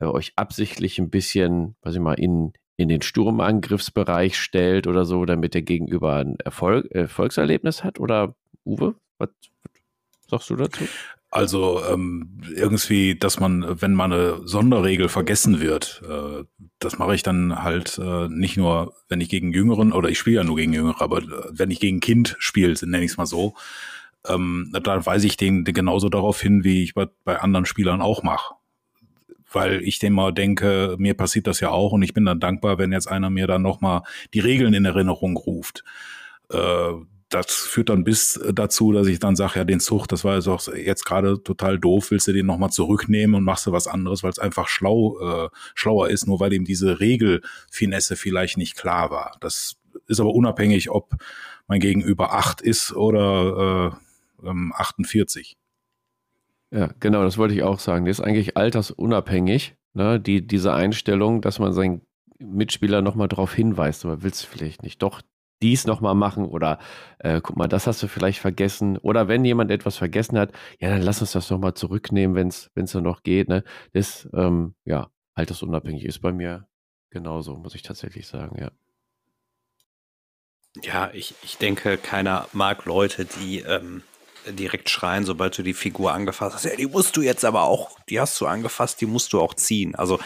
äh, euch absichtlich ein bisschen, was ich mal, in, in den Sturmangriffsbereich stellt oder so, damit der Gegenüber ein Erfolg, Erfolgserlebnis hat? Oder Uwe, was, sagst du dazu?
Also ähm, irgendwie, dass man, wenn mal eine Sonderregel vergessen wird, äh, das mache ich dann halt äh, nicht nur, wenn ich gegen Jüngeren, oder ich spiele ja nur gegen Jüngere, aber äh, wenn ich gegen Kind spiele, nenne ich es mal so, ähm, da weise ich den genauso darauf hin, wie ich bei, bei anderen Spielern auch mache. Weil ich dem mal denke, mir passiert das ja auch und ich bin dann dankbar, wenn jetzt einer mir dann nochmal die Regeln in Erinnerung ruft. Äh, das führt dann bis dazu, dass ich dann sage, ja, den Zug, das war jetzt auch jetzt gerade total doof, willst du den nochmal zurücknehmen und machst du was anderes, weil es einfach schlau, äh, schlauer ist, nur weil ihm diese Regelfinesse vielleicht nicht klar war. Das ist aber unabhängig, ob mein Gegenüber acht ist oder äh, ähm, 48.
Ja, genau, das wollte ich auch sagen. Das ist eigentlich altersunabhängig, ne? Die, diese Einstellung, dass man seinen Mitspieler nochmal darauf hinweist, aber willst du vielleicht nicht doch dies nochmal machen oder äh, guck mal, das hast du vielleicht vergessen. Oder wenn jemand etwas vergessen hat, ja, dann lass uns das nochmal zurücknehmen, wenn es dann noch geht. Ne? Das, ähm, ja, altersunabhängig ist bei mir genauso, muss ich tatsächlich sagen, ja.
Ja, ich, ich denke, keiner mag Leute, die ähm, direkt schreien, sobald du die Figur angefasst hast. Ja, die musst du jetzt aber auch, die hast du angefasst, die musst du auch ziehen. Also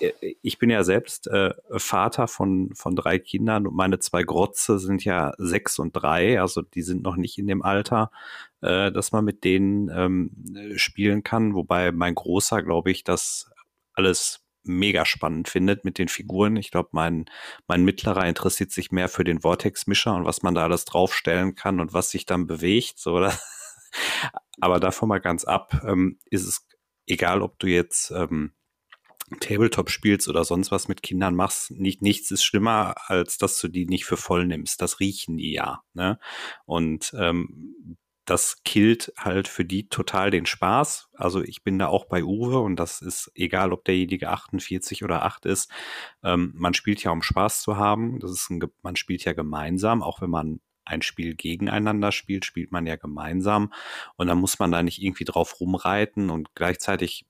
äh, ich bin ja selbst äh, Vater von, von drei Kindern und meine zwei Grotze sind ja sechs und drei, also die sind noch nicht in dem Alter, äh, dass man mit denen ähm, spielen kann. Wobei mein Großer, glaube ich, das alles mega spannend findet mit den Figuren. Ich glaube, mein, mein Mittlerer interessiert sich mehr für den Vortex-Mischer und was man da alles draufstellen kann und was sich dann bewegt. So, oder? *laughs* Aber davon mal ganz ab, ähm, ist es egal, ob du jetzt ähm, Tabletop spielst oder sonst was mit Kindern machst, nicht, nichts ist schlimmer, als dass du die nicht für voll nimmst. Das riechen die ja. Ne? Und ähm, das killt halt für die total den Spaß. Also ich bin da auch bei Uwe und das ist egal, ob derjenige 48 oder 8 ist. Ähm, man spielt ja, um Spaß zu haben. Das ist ein, man spielt ja gemeinsam, auch wenn man ein Spiel gegeneinander spielt, spielt man ja gemeinsam. Und dann muss man da nicht irgendwie drauf rumreiten und gleichzeitig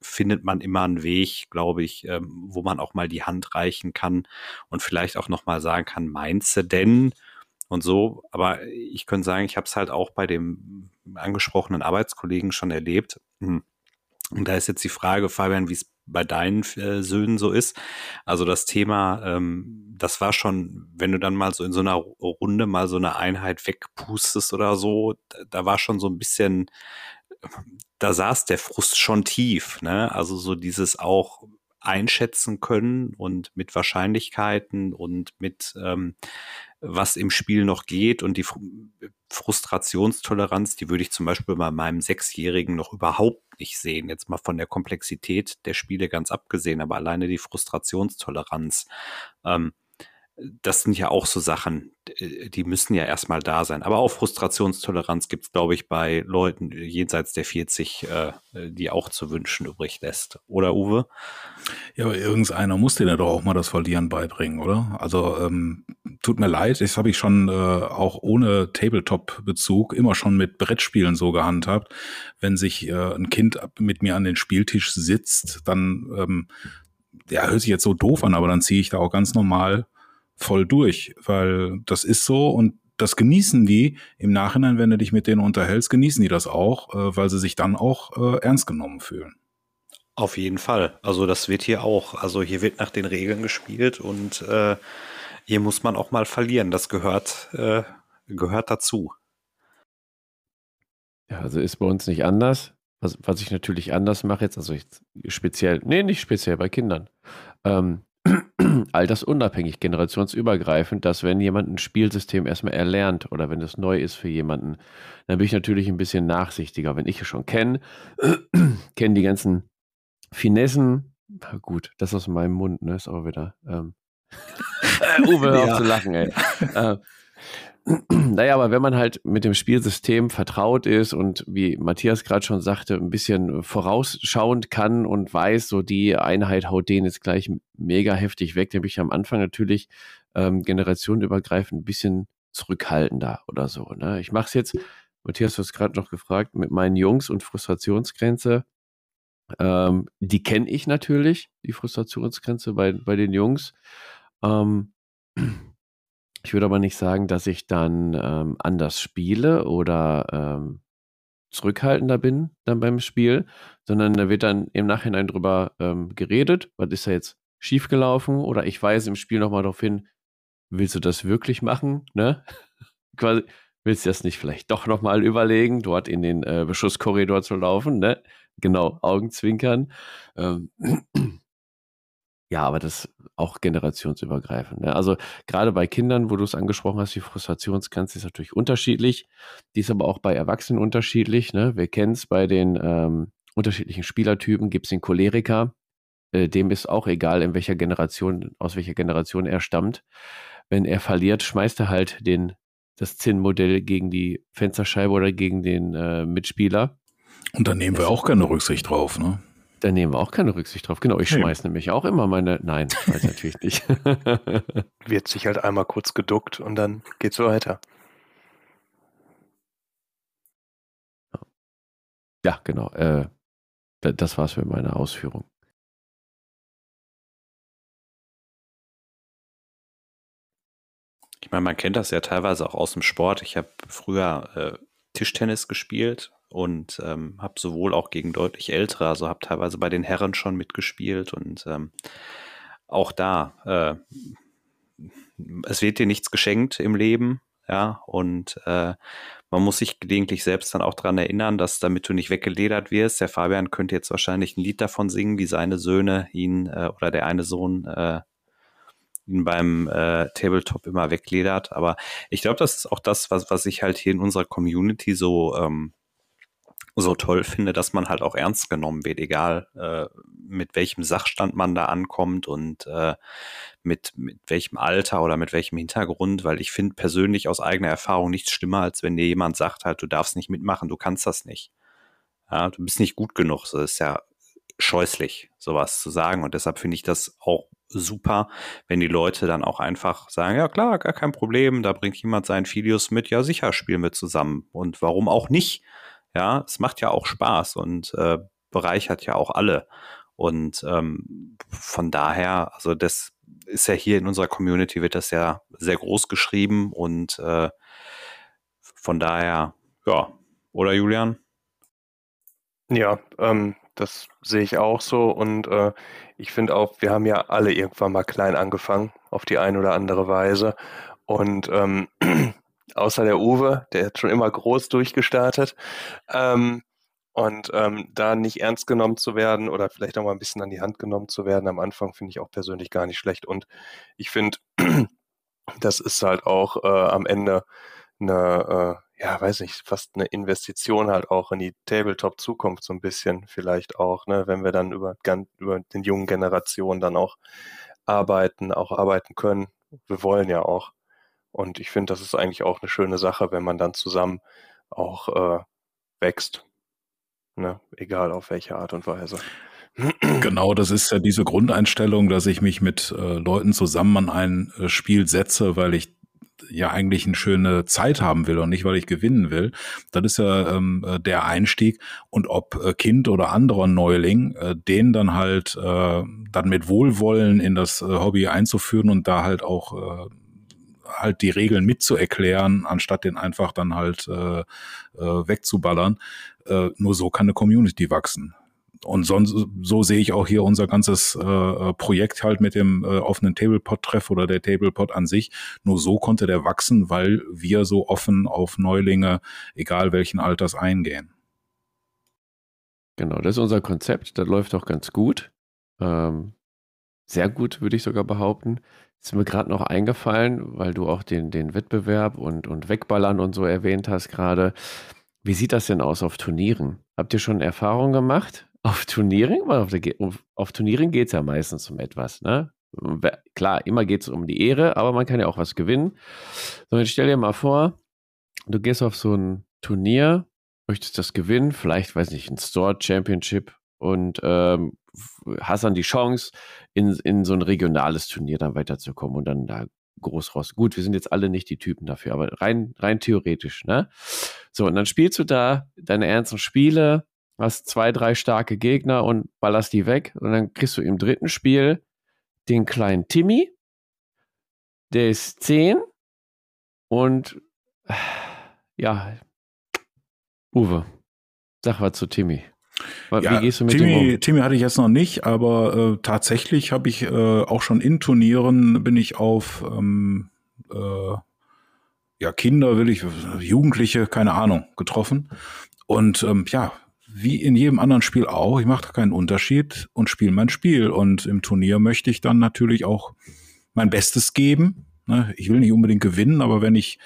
findet man immer einen Weg, glaube ich, ähm, wo man auch mal die Hand reichen kann und vielleicht auch noch mal sagen kann, meinst du denn? Und so, aber ich könnte sagen, ich habe es halt auch bei dem angesprochenen Arbeitskollegen schon erlebt. Hm. Und da ist jetzt die Frage, Fabian, wie es bei deinen äh, Söhnen so ist. Also das Thema, ähm, das war schon, wenn du dann mal so in so einer Runde mal so eine Einheit wegpustest oder so, da, war schon so ein bisschen da saß der Frust schon tief. Ne? Also so dieses auch einschätzen können und mit Wahrscheinlichkeiten und mit ähm, was im Spiel noch geht und die Frustrationstoleranz, die würde ich zum Beispiel bei meinem Sechsjährigen noch überhaupt nicht sehen. Jetzt mal von der Komplexität der Spiele ganz abgesehen, aber alleine die Frustrationstoleranz. Ähm, das sind ja auch so Sachen, die müssen ja erstmal da sein. Aber auch Frustrationstoleranz gibt es, glaube ich, bei Leuten jenseits der 40, äh, die auch zu wünschen übrig lässt. Oder Uwe?
Ja, aber irgendeiner muss dir doch auch mal das Verlieren beibringen, oder? Also ähm, tut mir leid, das habe ich schon äh, auch ohne Tabletop-Bezug immer schon mit Brettspielen so gehandhabt. Wenn sich äh, ein Kind mit mir an den Spieltisch sitzt, dann ähm, ja, hört sich jetzt so doof an, aber dann ziehe ich da auch ganz normal voll durch, weil das ist so und das genießen die im Nachhinein, wenn du dich mit denen unterhältst, genießen die das auch, äh, weil sie sich dann auch äh, ernst genommen fühlen.
Auf jeden Fall. Also das wird hier auch. Also hier wird nach den Regeln gespielt und äh, hier muss man auch mal verlieren. Das gehört, äh, gehört dazu.
Ja, also ist bei uns nicht anders. Was, was ich natürlich anders mache jetzt, also ich, speziell, nee, nicht speziell bei Kindern. Ähm, altersunabhängig, generationsübergreifend, dass wenn jemand ein Spielsystem erstmal erlernt oder wenn es neu ist für jemanden, dann bin ich natürlich ein bisschen nachsichtiger. Wenn ich es schon kenne, *clears throat* kenne die ganzen Finessen, na gut, das aus meinem Mund, ne, ist auch wieder. Ähm, *laughs* *laughs* Uwe, hör auf zu lachen, ey. *laughs* äh, *clears throat* naja, aber wenn man halt mit dem Spielsystem vertraut ist und wie Matthias gerade schon sagte, ein bisschen vorausschauend kann und weiß, so die Einheit haut den jetzt gleich mega heftig weg, dann bin ich am Anfang natürlich ähm, generationenübergreifend ein bisschen zurückhaltender oder so. Ne? Ich mache es jetzt, Matthias, du hast gerade noch gefragt, mit meinen Jungs und Frustrationsgrenze. Ähm, die kenne ich natürlich, die Frustrationsgrenze bei, bei den Jungs. Ähm, *clears throat* ich würde aber nicht sagen, dass ich dann ähm, anders spiele oder ähm, zurückhaltender bin dann beim Spiel, sondern da wird dann im Nachhinein drüber ähm, geredet, was ist da jetzt schiefgelaufen oder ich weise im Spiel nochmal darauf hin, willst du das wirklich machen? Ne? *laughs* Quasi, willst du das nicht vielleicht doch nochmal überlegen, dort in den äh, Beschusskorridor zu laufen? Ne? Genau, Augenzwinkern. Ähm, *clears throat* ja, aber das auch generationsübergreifend. Ne? Also gerade bei Kindern, wo du es angesprochen hast, die Frustrationsgrenze ist natürlich unterschiedlich. Die ist aber auch bei Erwachsenen unterschiedlich. Ne? Wir kennen es bei den ähm, unterschiedlichen Spielertypen, gibt es den Choleriker. Äh, dem ist auch egal, in welcher Generation, aus welcher Generation er stammt. Wenn er verliert, schmeißt er halt den, das Zinnmodell gegen die Fensterscheibe oder gegen den äh, Mitspieler.
Und da nehmen wir auch keine Rücksicht drauf, ne?
Da nehmen wir auch keine Rücksicht drauf. Genau, ich nee. schmeiß nämlich auch immer meine. Nein, weiß natürlich nicht. *laughs*
Wird sich halt einmal kurz geduckt und dann geht's weiter.
Ja, genau. Äh, das war's für meine Ausführung.
Ich meine, man kennt das ja teilweise auch aus dem Sport. Ich habe früher äh, Tischtennis gespielt und ähm, habe sowohl auch gegen deutlich ältere, also habe teilweise bei den Herren schon mitgespielt und ähm, auch da, äh, es wird dir nichts geschenkt im Leben, ja, und äh, man muss sich gelegentlich selbst dann auch daran erinnern, dass damit du nicht weggeledert wirst, der Fabian könnte jetzt wahrscheinlich ein Lied davon singen, wie seine Söhne ihn äh, oder der eine Sohn äh, ihn beim äh, Tabletop immer wegledert. Aber ich glaube, das ist auch das, was, was ich halt hier in unserer Community so ähm, so toll finde, dass man halt auch ernst genommen wird, egal äh, mit welchem Sachstand man da ankommt und äh, mit, mit welchem Alter oder mit welchem Hintergrund, weil ich finde persönlich aus eigener Erfahrung nichts schlimmer, als wenn dir jemand sagt halt, du darfst nicht mitmachen, du kannst das nicht. Ja, du bist nicht gut genug. Das ist ja scheußlich, sowas zu sagen. Und deshalb finde ich das auch super, wenn die Leute dann auch einfach sagen, ja klar, gar kein Problem, da bringt jemand seinen Filius mit, ja sicher, spielen wir zusammen. Und warum auch nicht? Ja, es macht ja auch Spaß und äh, bereichert ja auch alle. Und ähm, von daher, also das ist ja hier in unserer Community, wird das ja sehr groß geschrieben und äh, von daher, ja, oder Julian?
Ja, ähm, das sehe ich auch so und äh, ich finde auch, wir haben ja alle irgendwann mal klein angefangen, auf die eine oder andere Weise. Und ähm, außer der Uwe, der hat schon immer groß durchgestartet. Ähm, und ähm, da nicht ernst genommen zu werden oder vielleicht auch mal ein bisschen an die Hand genommen zu werden am Anfang, finde ich auch persönlich gar nicht schlecht. Und ich finde, *clears throat* das ist halt auch äh, am Ende eine, äh, ja, weiß nicht, fast eine Investition halt auch in die Tabletop-Zukunft so ein bisschen vielleicht auch, ne, wenn wir dann über, über den jungen Generationen dann auch arbeiten, auch arbeiten können. Wir wollen ja auch. Und ich finde, das ist eigentlich auch eine schöne Sache, wenn man dann zusammen auch äh, wächst. Ne? Egal auf welche Art und Weise.
Genau, das ist ja diese Grundeinstellung, dass ich mich mit äh, Leuten zusammen an ein äh, Spiel setze, weil ich ja eigentlich eine schöne Zeit haben will und nicht, weil ich gewinnen will. Das ist ja ähm, äh, der Einstieg. Und ob äh, Kind oder anderer Neuling, äh, den dann halt äh, dann mit Wohlwollen in das äh, Hobby einzuführen und da halt auch äh, halt die Regeln mitzuerklären, anstatt den einfach dann halt äh, äh, wegzuballern. Äh, nur so kann eine Community wachsen. Und sonst, so sehe ich auch hier unser ganzes äh, Projekt halt mit dem äh, offenen Tablepot-Treff oder der Tablepot an sich. Nur so konnte der wachsen, weil wir so offen auf Neulinge, egal welchen Alters, eingehen.
Genau, das ist unser Konzept. Das läuft auch ganz gut. Ähm, sehr gut, würde ich sogar behaupten. Ist mir gerade noch eingefallen, weil du auch den, den Wettbewerb und, und Wegballern und so erwähnt hast gerade. Wie sieht das denn aus auf Turnieren? Habt ihr schon Erfahrungen gemacht? Auf Turnieren? Auf, der, auf, Turnieren geht es ja meistens um etwas, ne? Klar, immer geht es um die Ehre, aber man kann ja auch was gewinnen. So, jetzt stell dir mal vor, du gehst auf so ein Turnier, möchtest das gewinnen, vielleicht, weiß nicht, ein Store Championship und ähm, hast dann die Chance, in, in so ein regionales Turnier dann weiterzukommen und dann da groß raus. Gut, wir sind jetzt alle nicht die Typen dafür, aber rein, rein theoretisch, ne? So, und dann spielst du da deine ernsten Spiele, hast zwei, drei starke Gegner und ballerst die weg. Und dann kriegst du im dritten Spiel den kleinen Timmy, der ist zehn und ja, Uwe, sag was zu Timmy.
Wie ja, gehst du mit Timmy, dem um? Timmy hatte ich jetzt noch nicht, aber äh, tatsächlich habe ich äh, auch schon in Turnieren bin ich auf ähm, äh, ja Kinder, will ich Jugendliche, keine Ahnung, getroffen und ähm, ja wie in jedem anderen Spiel auch, ich mache da keinen Unterschied und spiele mein Spiel und im Turnier möchte ich dann natürlich auch mein Bestes geben. Ne? Ich will nicht unbedingt gewinnen, aber wenn ich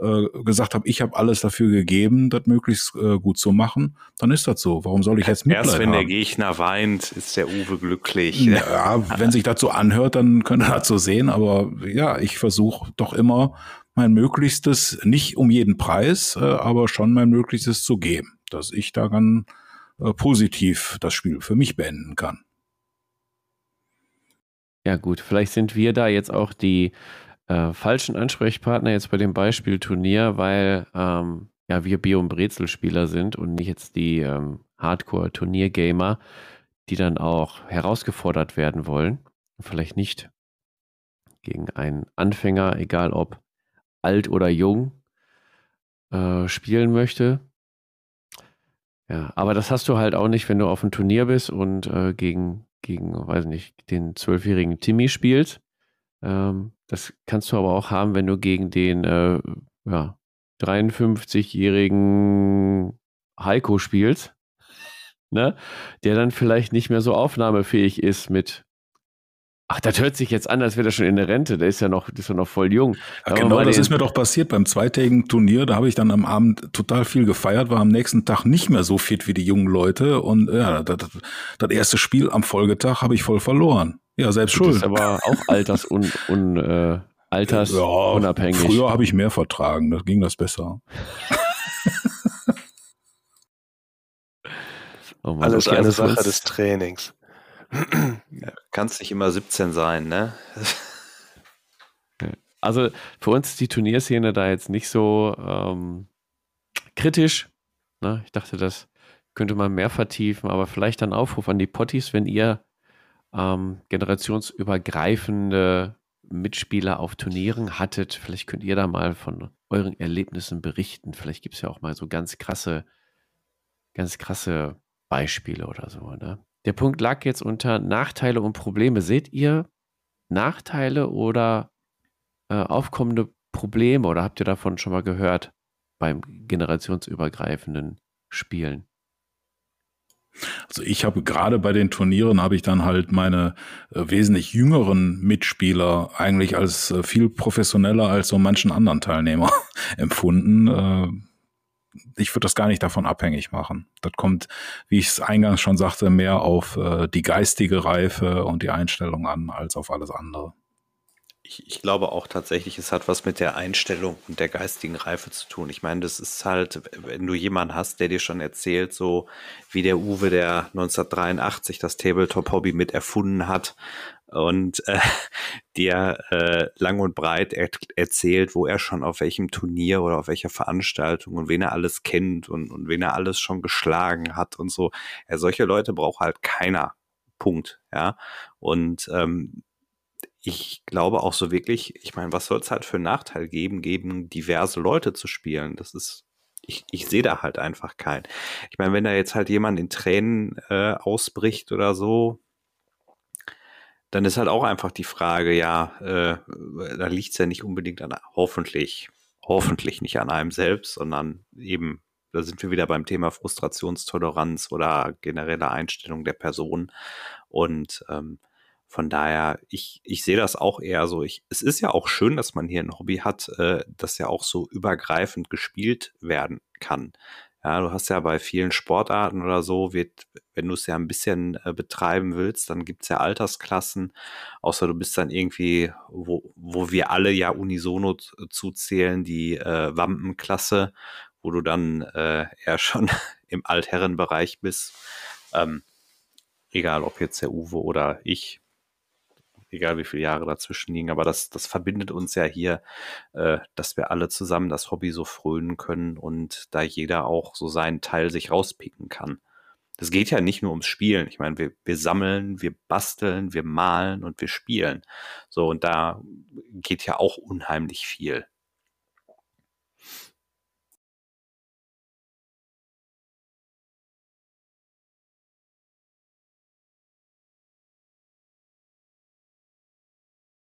äh, gesagt habe, ich habe alles dafür gegeben, das möglichst äh, gut zu machen, dann ist das so. Warum soll ich jetzt Mitleid
Erst wenn
haben?
der Gegner weint, ist der Uwe glücklich.
Ja, wenn sich das so anhört, dann könnte das so sehen. Aber ja, ich versuche doch immer mein Möglichstes, nicht um jeden Preis, äh, aber schon mein Möglichstes zu geben, dass ich daran äh, positiv das Spiel für mich beenden kann.
Ja gut, vielleicht sind wir da jetzt auch die äh, falschen Ansprechpartner jetzt bei dem Beispiel Turnier, weil ähm, ja wir Bio- und Brezelspieler sind und nicht jetzt die ähm, Hardcore-Turniergamer, die dann auch herausgefordert werden wollen. Vielleicht nicht gegen einen Anfänger, egal ob alt oder jung, äh, spielen möchte. Ja, aber das hast du halt auch nicht, wenn du auf einem Turnier bist und äh, gegen, gegen, weiß nicht, den zwölfjährigen Timmy spielst. Ähm, das kannst du aber auch haben, wenn du gegen den äh, ja, 53-jährigen Heiko spielst, ne? der dann vielleicht nicht mehr so aufnahmefähig ist mit Ach, das hört sich jetzt an, als wäre er schon in der Rente. Der ist ja noch, ist ja noch voll jung.
Ja, genau, das ist mir doch passiert beim zweitägigen Turnier. Da habe ich dann am Abend total viel gefeiert, war am nächsten Tag nicht mehr so fit wie die jungen Leute. Und ja, das, das erste Spiel am Folgetag habe ich voll verloren. Ja, selbst schuld. Das ist
aber auch alters un, äh, altersunabhängig.
Ja, früher habe ich mehr vertragen, da ging das besser. *laughs*
oh Mann, Alles okay, eine Sache des Trainings.
Ja, kannst nicht immer 17 sein, ne?
Also für uns ist die Turnierszene da jetzt nicht so ähm, kritisch. Ne? Ich dachte, das könnte man mehr vertiefen, aber vielleicht ein Aufruf an die Potties, wenn ihr ähm, generationsübergreifende Mitspieler auf Turnieren hattet. Vielleicht könnt ihr da mal von euren Erlebnissen berichten. Vielleicht gibt es ja auch mal so ganz krasse, ganz krasse Beispiele oder so. Ne? Der Punkt lag jetzt unter Nachteile und Probleme. Seht ihr Nachteile oder äh, aufkommende Probleme oder habt ihr davon schon mal gehört beim generationsübergreifenden Spielen?
Also ich habe gerade bei den Turnieren habe ich dann halt meine äh, wesentlich jüngeren Mitspieler eigentlich als äh, viel professioneller als so manchen anderen Teilnehmer *laughs* empfunden. Äh, ich würde das gar nicht davon abhängig machen. Das kommt, wie ich es eingangs schon sagte, mehr auf äh, die geistige Reife und die Einstellung an als auf alles andere
ich, ich, glaube auch tatsächlich, es hat was mit der Einstellung und der geistigen Reife zu tun. Ich meine, das ist halt, wenn du jemanden hast, der dir schon erzählt, so wie der Uwe, der 1983 das Tabletop-Hobby mit erfunden hat und äh, dir äh, lang und breit er erzählt, wo er schon auf welchem Turnier oder auf welcher Veranstaltung und wen er alles kennt und, und wen er alles schon geschlagen hat und so. Ja, solche Leute braucht halt keiner. Punkt, ja. Und ähm, ich glaube auch so wirklich, ich meine, was soll es halt für einen Nachteil geben, geben diverse Leute zu spielen? Das ist, ich, ich sehe da halt einfach keinen. Ich meine, wenn da jetzt halt jemand in Tränen äh, ausbricht oder so, dann ist halt auch einfach die Frage, ja, äh, da liegt es ja nicht unbedingt an, hoffentlich, hoffentlich nicht an einem selbst, sondern eben, da sind wir wieder beim Thema Frustrationstoleranz oder generelle Einstellung der Person. Und ähm, von daher, ich, ich sehe das auch eher so. Ich, es ist ja auch schön, dass man hier ein Hobby hat, äh, das ja auch so übergreifend gespielt werden kann. Ja, du hast ja bei vielen Sportarten oder so, wird, wenn du es ja ein bisschen äh, betreiben willst, dann gibt es ja Altersklassen, außer du bist dann irgendwie, wo, wo wir alle ja unisono zuzählen, die äh, Wampenklasse, wo du dann äh, eher schon *laughs* im Altherrenbereich bist. Ähm, egal ob jetzt der Uwe oder ich, egal wie viele Jahre dazwischen liegen, aber das, das verbindet uns ja hier, äh, dass wir alle zusammen das Hobby so frönen können und da jeder auch so seinen Teil sich rauspicken kann. Das geht ja nicht nur ums Spielen. Ich meine, wir, wir sammeln, wir basteln, wir malen und wir spielen. So, und da geht ja auch unheimlich viel.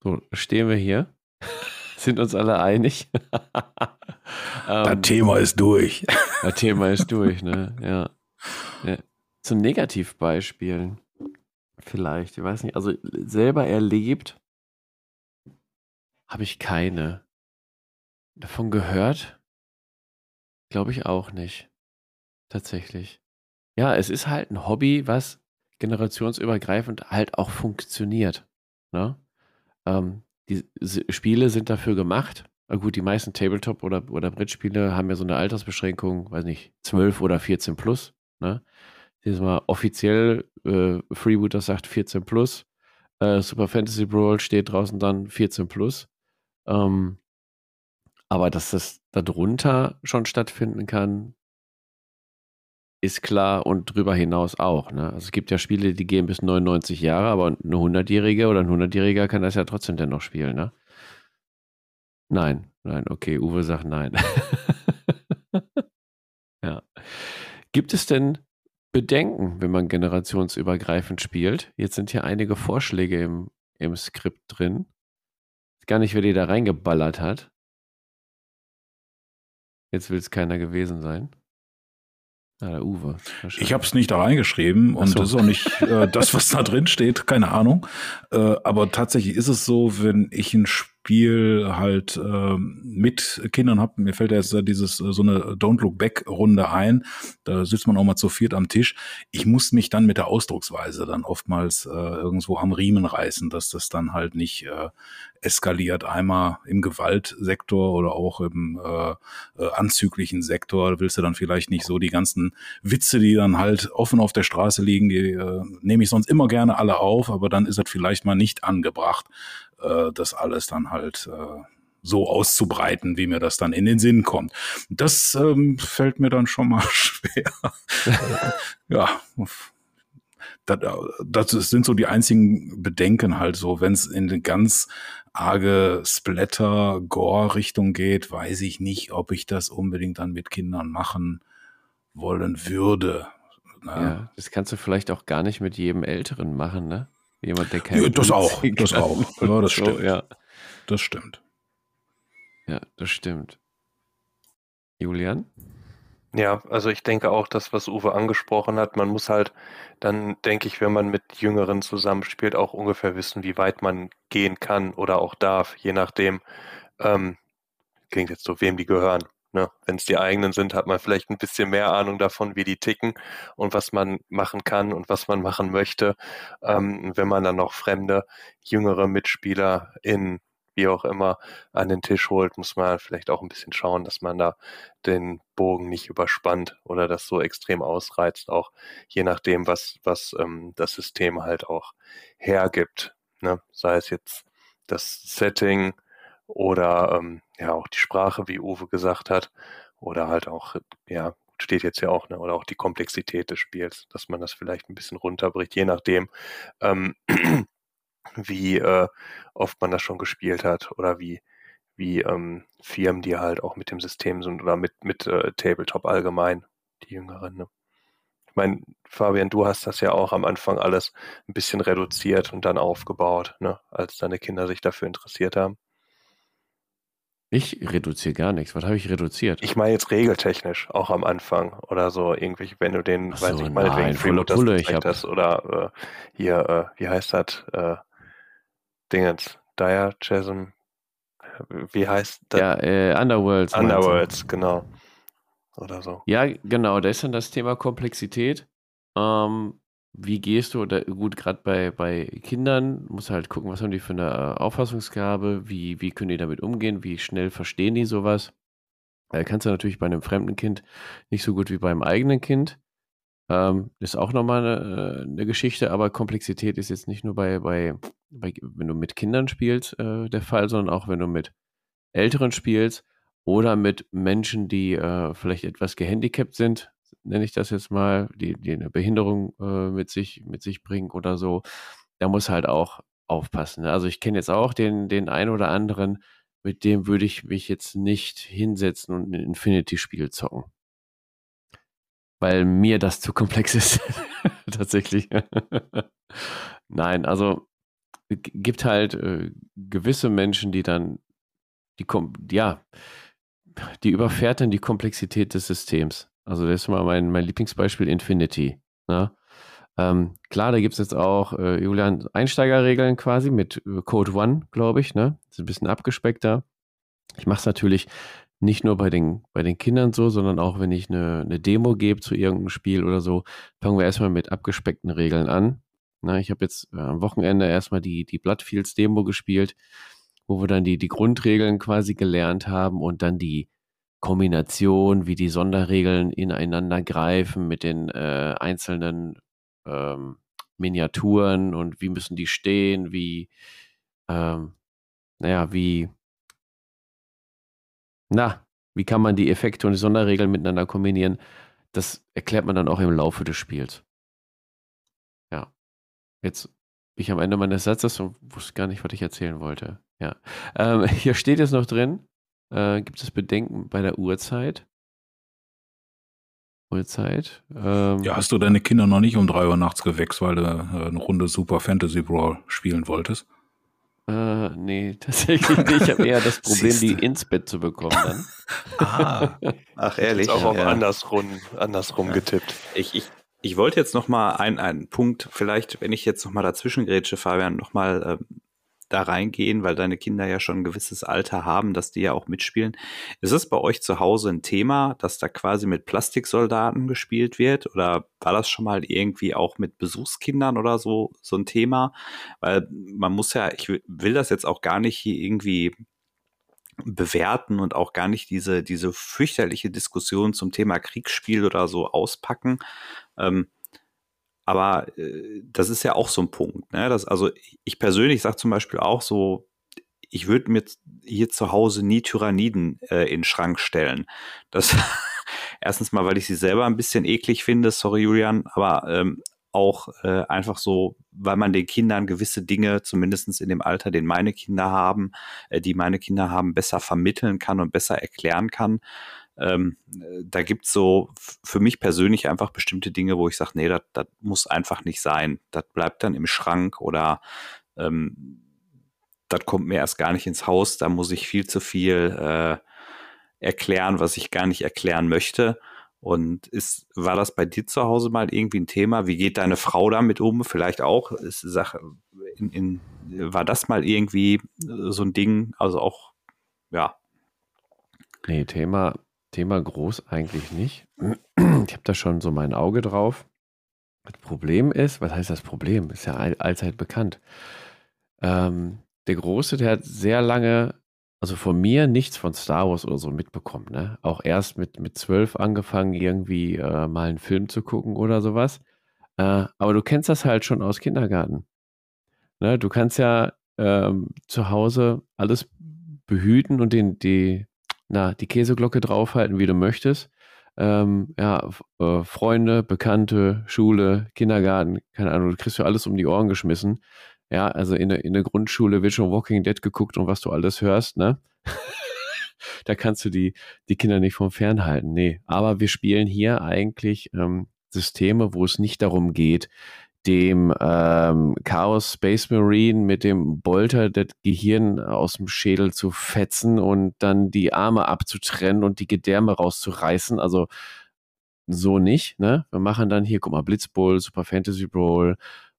So, stehen wir hier, *laughs* sind uns alle einig. *laughs*
das ähm, Thema ist durch.
Das Thema ist durch, ne? *laughs* Ja. ja. Zu Negativbeispielen vielleicht, ich weiß nicht, also selber erlebt habe ich keine. Davon gehört? Glaube ich auch nicht. Tatsächlich. Ja, es ist halt ein Hobby, was generationsübergreifend halt auch funktioniert. Ne? Ähm, die Spiele sind dafür gemacht. Na gut, die meisten Tabletop- oder, oder Brettspiele haben ja so eine Altersbeschränkung, weiß nicht, 12 oder 14 plus. Ne? Dieses Mal offiziell, äh, Freebooter sagt 14 plus. Äh, Super Fantasy Brawl steht draußen dann 14 plus. Ähm, aber dass das darunter schon stattfinden kann, ist klar und drüber hinaus auch. Ne? Also es gibt ja Spiele, die gehen bis 99 Jahre, aber eine 100-Jährige oder ein 100-Jähriger kann das ja trotzdem dennoch spielen. Ne? Nein, nein, okay, Uwe sagt nein. *laughs* ja. Gibt es denn Bedenken, wenn man generationsübergreifend spielt? Jetzt sind hier einige Vorschläge im, im Skript drin. Gar nicht, wer die da reingeballert hat. Jetzt will es keiner gewesen sein. Ja, der Uwe.
Ich habe es nicht da reingeschrieben und
so.
das ist auch nicht äh, das, was da drin steht, keine Ahnung. Äh, aber tatsächlich ist es so, wenn ich ein Spiel halt äh, mit Kindern habe, mir fällt jetzt dieses äh, so eine Don't Look Back Runde ein, da sitzt man auch mal zu viert am Tisch. Ich muss mich dann mit der Ausdrucksweise dann oftmals äh, irgendwo am Riemen reißen, dass das dann halt nicht äh, eskaliert. Einmal im Gewaltsektor oder auch im äh, äh, anzüglichen Sektor. Willst du dann vielleicht nicht so die ganzen Witze, die dann halt offen auf der Straße liegen, die äh, nehme ich sonst immer gerne alle auf, aber dann ist es vielleicht mal nicht angebracht, äh, das alles dann halt äh, so auszubreiten, wie mir das dann in den Sinn kommt. Das ähm, fällt mir dann schon mal *laughs* schwer. *laughs* ja, das, das sind so die einzigen Bedenken halt so, wenn es in eine ganz arge Splatter-Gore-Richtung geht, weiß ich nicht, ob ich das unbedingt dann mit Kindern machen wollen würde.
Ne? Ja, das kannst du vielleicht auch gar nicht mit jedem Älteren machen, ne? Jemand, der
kein ja, Das auch, das auch. Ja, das *laughs* stimmt.
So, ja.
Das stimmt.
Ja, das stimmt. Julian?
Ja, also ich denke auch, das, was Uwe angesprochen hat, man muss halt dann, denke ich, wenn man mit Jüngeren zusammenspielt, auch ungefähr wissen, wie weit man gehen kann oder auch darf, je nachdem, ähm, klingt jetzt so, wem die gehören. Ne? Wenn es die eigenen sind, hat man vielleicht ein bisschen mehr Ahnung davon, wie die ticken und was man machen kann und was man machen möchte. Ähm, wenn man dann noch fremde, jüngere Mitspieler in wie auch immer an den Tisch holt, muss man vielleicht auch ein bisschen schauen, dass man da den Bogen nicht überspannt oder das so extrem ausreizt, auch je nachdem, was, was ähm, das System halt auch hergibt. Ne? Sei es jetzt das Setting oder ähm, ja auch die Sprache, wie Uwe gesagt hat, oder halt auch, ja, steht jetzt ja auch, ne, oder auch die Komplexität des Spiels, dass man das vielleicht ein bisschen runterbricht, je nachdem, ähm, *clears throat* wie äh, oft man das schon gespielt hat oder wie, wie ähm, Firmen, die halt auch mit dem System sind oder mit, mit äh, Tabletop allgemein, die Jüngeren. Ne? Ich meine, Fabian, du hast das ja auch am Anfang alles ein bisschen reduziert und dann aufgebaut, ne? als deine Kinder sich dafür interessiert haben.
Ich reduziere gar nichts. Was habe ich reduziert?
Ich meine jetzt regeltechnisch, auch am Anfang oder so irgendwelche, wenn du den,
Ach
weiß
so,
ich, meinetwegen Freeboot das gezeigt hast oder äh, hier, äh, wie heißt das, äh, Dingens, Diachasm, wie heißt das?
Ja, äh, Underworlds.
Underworlds, genau. Oder so.
Ja, genau, da ist dann das Thema Komplexität. Ähm, wie gehst du, da, gut, gerade bei, bei Kindern, musst halt gucken, was haben die für eine äh, Auffassungsgabe, wie, wie können die damit umgehen, wie schnell verstehen die sowas. Äh, kannst du natürlich bei einem fremden Kind nicht so gut wie beim eigenen Kind. Ähm, ist auch nochmal eine, äh, eine Geschichte, aber Komplexität ist jetzt nicht nur bei, bei, bei wenn du mit Kindern spielst, äh, der Fall, sondern auch wenn du mit Älteren spielst oder mit Menschen, die äh, vielleicht etwas gehandicapt sind, nenne ich das jetzt mal, die, die eine Behinderung äh, mit, sich, mit sich bringen oder so. Da muss halt auch aufpassen. ne? Also ich kenne jetzt auch den, den einen oder anderen, mit dem würde ich mich jetzt nicht hinsetzen und ein Infinity-Spiel zocken. Weil mir das zu komplex *laughs* ist. Tatsächlich. Nein, also gibt halt äh, gewisse Menschen, die dann die kom ja, die überfährt dann die Komplexität des Systems. Also das ist mal mein, mein Lieblingsbeispiel Infinity. Ne? Ähm, klar, da gibt es jetzt auch, äh, Julian, Einsteigerregeln quasi mit äh, Code One, glaube ich. Ne? Das ist ein bisschen abgespeckter. Ich mache es natürlich nicht nur bei den, bei den Kindern so, sondern auch, wenn ich eine, eine Demo gebe zu irgendeinem Spiel oder so, fangen wir erstmal mit abgespeckten Regeln an. Na, ich habe jetzt äh, am Wochenende erstmal die, die Bloodfields Demo gespielt, wo wir dann die, die Grundregeln quasi gelernt haben und dann die Kombination, wie die Sonderregeln ineinander greifen mit den äh, einzelnen ähm, Miniaturen und wie müssen die stehen, wie, ähm, naja, wie, na, wie kann man die Effekte und die Sonderregeln miteinander kombinieren? Das erklärt man dann auch im Laufe des Spiels. Ja. Jetzt bin ich am Ende meines Satzes und wusste gar nicht, was ich erzählen wollte. Ja. Ähm, *laughs* hier steht jetzt noch drin, äh, gibt es Bedenken bei der Uhrzeit? Uhrzeit? Ähm,
Ja, hast du deine Kinder noch nicht um drei Uhr nachts geweckt, weil du äh, eine Runde Super Fantasy Brawl spielen wolltest?
Äh, nee, *laughs* tatsächlich nicht. Ich habe eher das *laughs* Problem, die ins Bett zu bekommen dann. *laughs*
ah, ach ehrlich.
Ist auch auf
ja.
andersrum, andersrum getippt.
Ich, ich, ich wollte jetzt noch mal einen, einen Punkt, vielleicht, wenn ich jetzt noch mal dazwischen grätsche, Fabian, noch mal ähm, da reingehen, weil deine Kinder ja schon ein gewisses Alter haben, dass die ja auch mitspielen. Ist es bei euch zu Hause ein Thema, dass da quasi mit Plastiksoldaten gespielt wird? Oder war das schon mal irgendwie auch mit Besuchskindern oder so, so ein Thema? Weil man muss ja, ich will das jetzt auch gar nicht hier irgendwie bewerten und auch gar nicht diese, diese fürchterliche Diskussion zum Thema Kriegsspiel oder so auspacken. Ähm, aber äh, das ist ja auch so ein Punkt. Ne? Das, also ich persönlich sage zum Beispiel auch so, ich würde mir hier zu Hause nie Tyranniden äh, in den Schrank stellen. Das *laughs* erstens mal, weil ich sie selber ein bisschen eklig finde, sorry Julian, aber ähm, auch äh, einfach so, weil man den Kindern gewisse Dinge, zumindest in dem Alter, den meine Kinder haben, äh, die meine Kinder haben, besser vermitteln kann und besser erklären kann. Ähm, da gibt's so für mich persönlich einfach bestimmte Dinge, wo ich sage, nee, das muss einfach nicht sein. Das bleibt dann im Schrank oder ähm, das kommt mir erst gar nicht ins Haus. Da muss ich viel zu viel äh, erklären, was ich gar nicht erklären möchte. Und ist, war das bei dir zu Hause mal irgendwie ein Thema? Wie geht deine Frau damit um? Vielleicht auch, ist Sache, in, in, war das mal irgendwie so ein Ding? Also auch, ja.
Nee, Thema, Thema groß eigentlich nicht. Ich habe da schon so mein Auge drauf. Das Problem ist, was heißt das Problem? Ist ja all, allzeit bekannt. Ähm, der Große, der hat sehr lange, also von mir nichts von Star Wars oder so mitbekommen. Ne? Auch erst mit, mit zwölf angefangen, irgendwie äh, mal einen Film zu gucken oder sowas. Äh, aber du kennst das halt schon aus Kindergarten. Ne? Du kannst ja ähm, zu Hause alles behüten und den, die, na, die Käseglocke draufhalten, wie du möchtest. Ähm, ja, äh, Freunde, Bekannte, Schule, Kindergarten, keine Ahnung, du kriegst ja alles um die Ohren geschmissen. Ja, also in der, in der Grundschule wird schon Walking Dead geguckt und was du alles hörst, ne? *laughs* da kannst du die, die Kinder nicht vom Fernhalten. Nee, aber wir spielen hier eigentlich ähm, Systeme, wo es nicht darum geht, dem ähm, Chaos Space Marine mit dem Bolter das Gehirn aus dem Schädel zu fetzen und dann die Arme abzutrennen und die Gedärme rauszureißen. Also so nicht. Ne? Wir machen dann hier, guck mal, Blitzbowl, Super Fantasy Brawl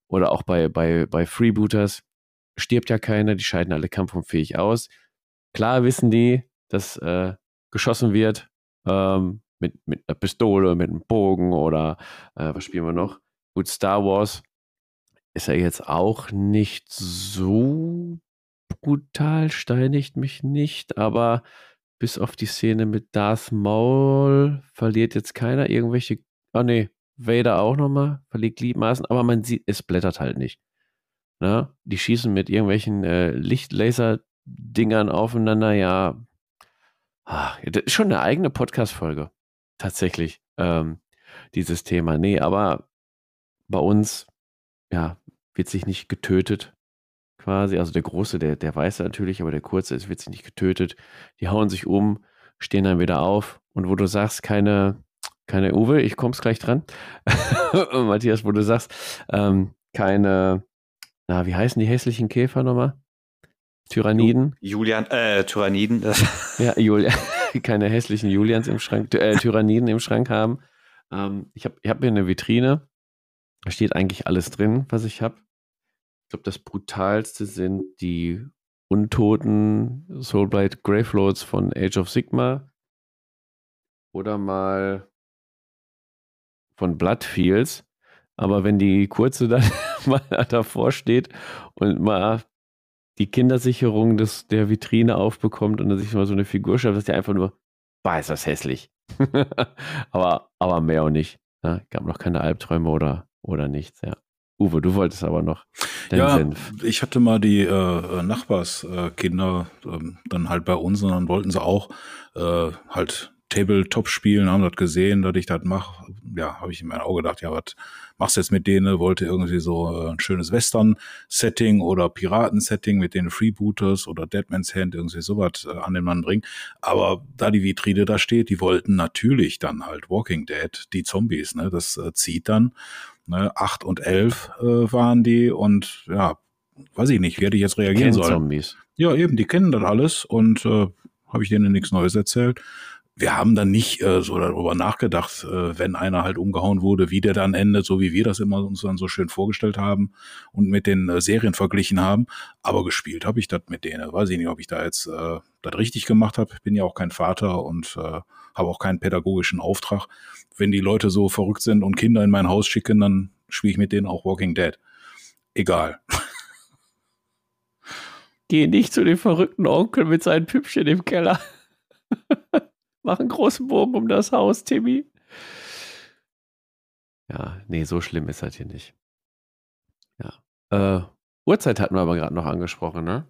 oder auch bei, bei, bei Freebooters stirbt ja keiner, die scheiden alle kampfunfähig aus. Klar wissen die, dass äh, geschossen wird ähm, mit, mit einer Pistole, mit einem Bogen oder äh, was spielen wir noch? Gut, Star Wars ist ja jetzt auch nicht so brutal, steinigt mich nicht, aber bis auf die Szene mit Darth Maul verliert jetzt keiner irgendwelche. Oh nee, Vader auch nochmal, verliert Gliedmaßen, aber man sieht, es blättert halt nicht. Ne? Die schießen mit irgendwelchen äh, Lichtlaser-Dingern aufeinander, ja. Ach, das ist schon eine eigene Podcast-Folge. Tatsächlich. Ähm, dieses Thema. Nee, aber bei uns, ja, wird sich nicht getötet, quasi. Also der Große, der, der weiß natürlich, aber der Kurze, es wird sich nicht getötet. Die hauen sich um, stehen dann wieder auf. Und wo du sagst, keine, keine Uwe, ich komm's gleich dran. *laughs* Matthias, wo du sagst, ähm, keine, na, wie heißen die hässlichen Käfer nochmal? Tyranniden?
Julian, äh, Tyranniden. *laughs*
ja, Julian. *laughs* keine hässlichen Julians im Schrank, äh, Tyranniden im Schrank haben. Ähm, ich habe ich hab hier eine Vitrine da steht eigentlich alles drin, was ich habe. Ich glaube, das brutalste sind die untoten Soulblight Gravelords von Age of Sigma. Oder mal von Bloodfields. Aber wenn die kurze dann *laughs* mal davor steht und mal die Kindersicherung des, der Vitrine aufbekommt und dann sich mal so eine Figur schafft, ist ja einfach nur, bah, ist das hässlich. *laughs* aber, aber mehr auch nicht. Ja, gab noch keine Albträume oder oder nichts, ja. Uwe, du wolltest aber noch
ja, Senf. Ich hatte mal die äh, Nachbarskinder äh, dann halt bei uns und dann wollten sie auch äh, halt Tabletop spielen, haben das gesehen, dass ich das mache. Ja, habe ich in mein Auge gedacht, ja, was machst du jetzt mit denen? Wollte irgendwie so äh, ein schönes Western-Setting oder Piraten-Setting mit den Freebooters oder Deadman's Hand, irgendwie sowas äh, an den Mann bringen. Aber da die Vitrine da steht, die wollten natürlich dann halt Walking Dead, die Zombies, ne? Das äh, zieht dann. Ne? Acht und elf äh, waren die und ja, weiß ich nicht, wie hätte ich jetzt reagieren sollen.
Zombies.
Ja, eben, die kennen das alles und äh, habe ich denen nichts Neues erzählt. Wir haben dann nicht äh, so darüber nachgedacht, äh, wenn einer halt umgehauen wurde, wie der dann endet, so wie wir das immer uns dann so schön vorgestellt haben und mit den äh, Serien verglichen haben. Aber gespielt habe ich das mit denen. Weiß ich nicht, ob ich da jetzt äh, das richtig gemacht habe. Bin ja auch kein Vater und äh, habe auch keinen pädagogischen Auftrag. Wenn die Leute so verrückt sind und Kinder in mein Haus schicken, dann spiele ich mit denen auch Walking Dead. Egal. *laughs*
Geh nicht zu dem verrückten Onkel mit seinen Püppchen im Keller. *laughs* Mach einen großen Bogen um das Haus, Timmy. Ja, nee, so schlimm ist das hier nicht. Ja. Äh, Uhrzeit hatten wir aber gerade noch angesprochen, ne?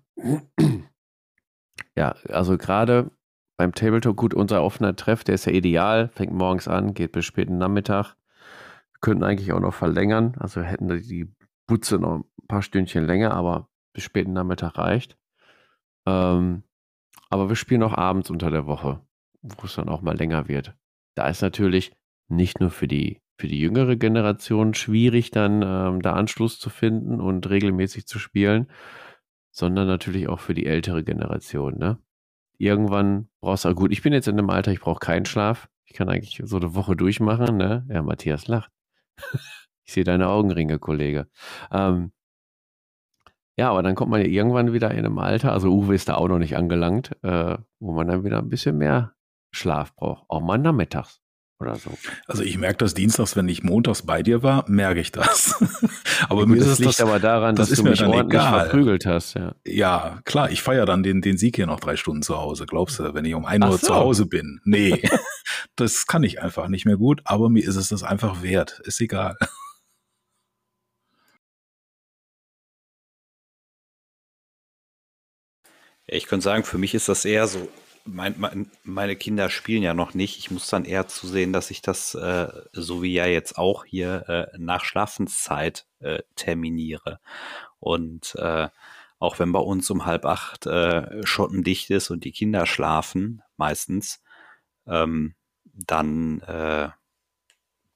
ja, also gerade beim Tabletop, gut, unser offener Treff, der ist ja ideal, fängt morgens an, geht bis späten Nachmittag. Könnten eigentlich auch noch verlängern, also hätten die Butze noch ein paar Stündchen länger, aber bis späten Nachmittag reicht. Ähm, aber wir spielen auch abends unter der Woche wo es dann auch mal länger wird. Da ist natürlich nicht nur für die, für die jüngere Generation schwierig, dann ähm, da Anschluss zu finden und regelmäßig zu spielen, sondern natürlich auch für die ältere Generation. Ne? Irgendwann brauchst du, gut, ich bin jetzt in einem Alter, ich brauche keinen Schlaf. Ich kann eigentlich so eine Woche durchmachen. Ne? Ja, Matthias lacht. *laughs* ich sehe deine Augenringe, Kollege. Ähm, ja, aber dann kommt man ja irgendwann wieder in einem Alter, also Uwe ist da auch noch nicht angelangt, äh, wo man dann wieder ein bisschen mehr Schlaf brauche. Auch mal nachmittags oder so.
Also ich merke das dienstags, wenn ich montags bei dir war, merke ich das. *laughs*
aber mir ist es liegt das, aber daran, das dass du mich ordentlich egal. verprügelt hast. Ja.
ja, klar, ich feiere dann den, den Sieg hier noch drei Stunden zu Hause. Glaubst du, wenn ich um ein Uhr so. zu Hause bin? Nee, *laughs* das kann ich einfach nicht mehr gut, aber mir ist es das einfach wert. Ist egal. *laughs*
Ich könnte sagen, für mich ist das eher so, mein, mein, meine Kinder spielen ja noch nicht. Ich muss dann eher zusehen, dass ich das, äh, so wie ja jetzt auch hier, äh, nach Schlafenszeit äh, terminiere. Und äh, auch wenn bei uns um halb acht äh, schottendicht ist und die Kinder schlafen, meistens, ähm, dann, äh,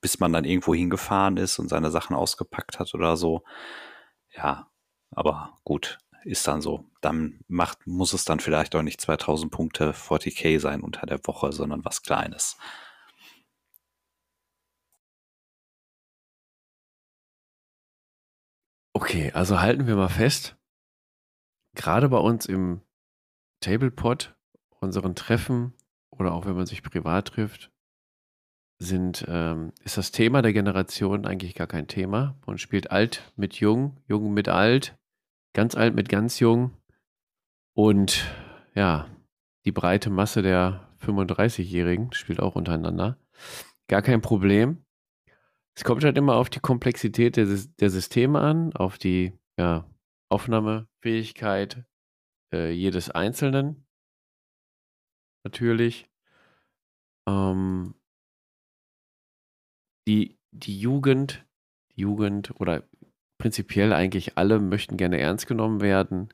bis man dann irgendwo hingefahren ist und seine Sachen ausgepackt hat oder so. Ja, aber gut, ist dann so. Dann macht, muss es dann vielleicht auch nicht 2000 Punkte 40k sein unter der Woche, sondern was Kleines.
Okay, also halten wir mal fest. Gerade bei uns im Tablepot, unseren Treffen oder auch wenn man sich privat trifft, sind, ähm, ist das Thema der Generation eigentlich gar kein Thema. Man spielt alt mit jung, jung mit alt, Ganz alt mit ganz jung. Und ja, die breite Masse der 35-Jährigen spielt auch untereinander. Gar kein Problem. Es kommt halt immer auf die Komplexität der, der Systeme an, auf die ja, Aufnahmefähigkeit äh, jedes Einzelnen. Natürlich. Ähm, die, die Jugend, die Jugend oder prinzipiell eigentlich alle möchten gerne ernst genommen werden,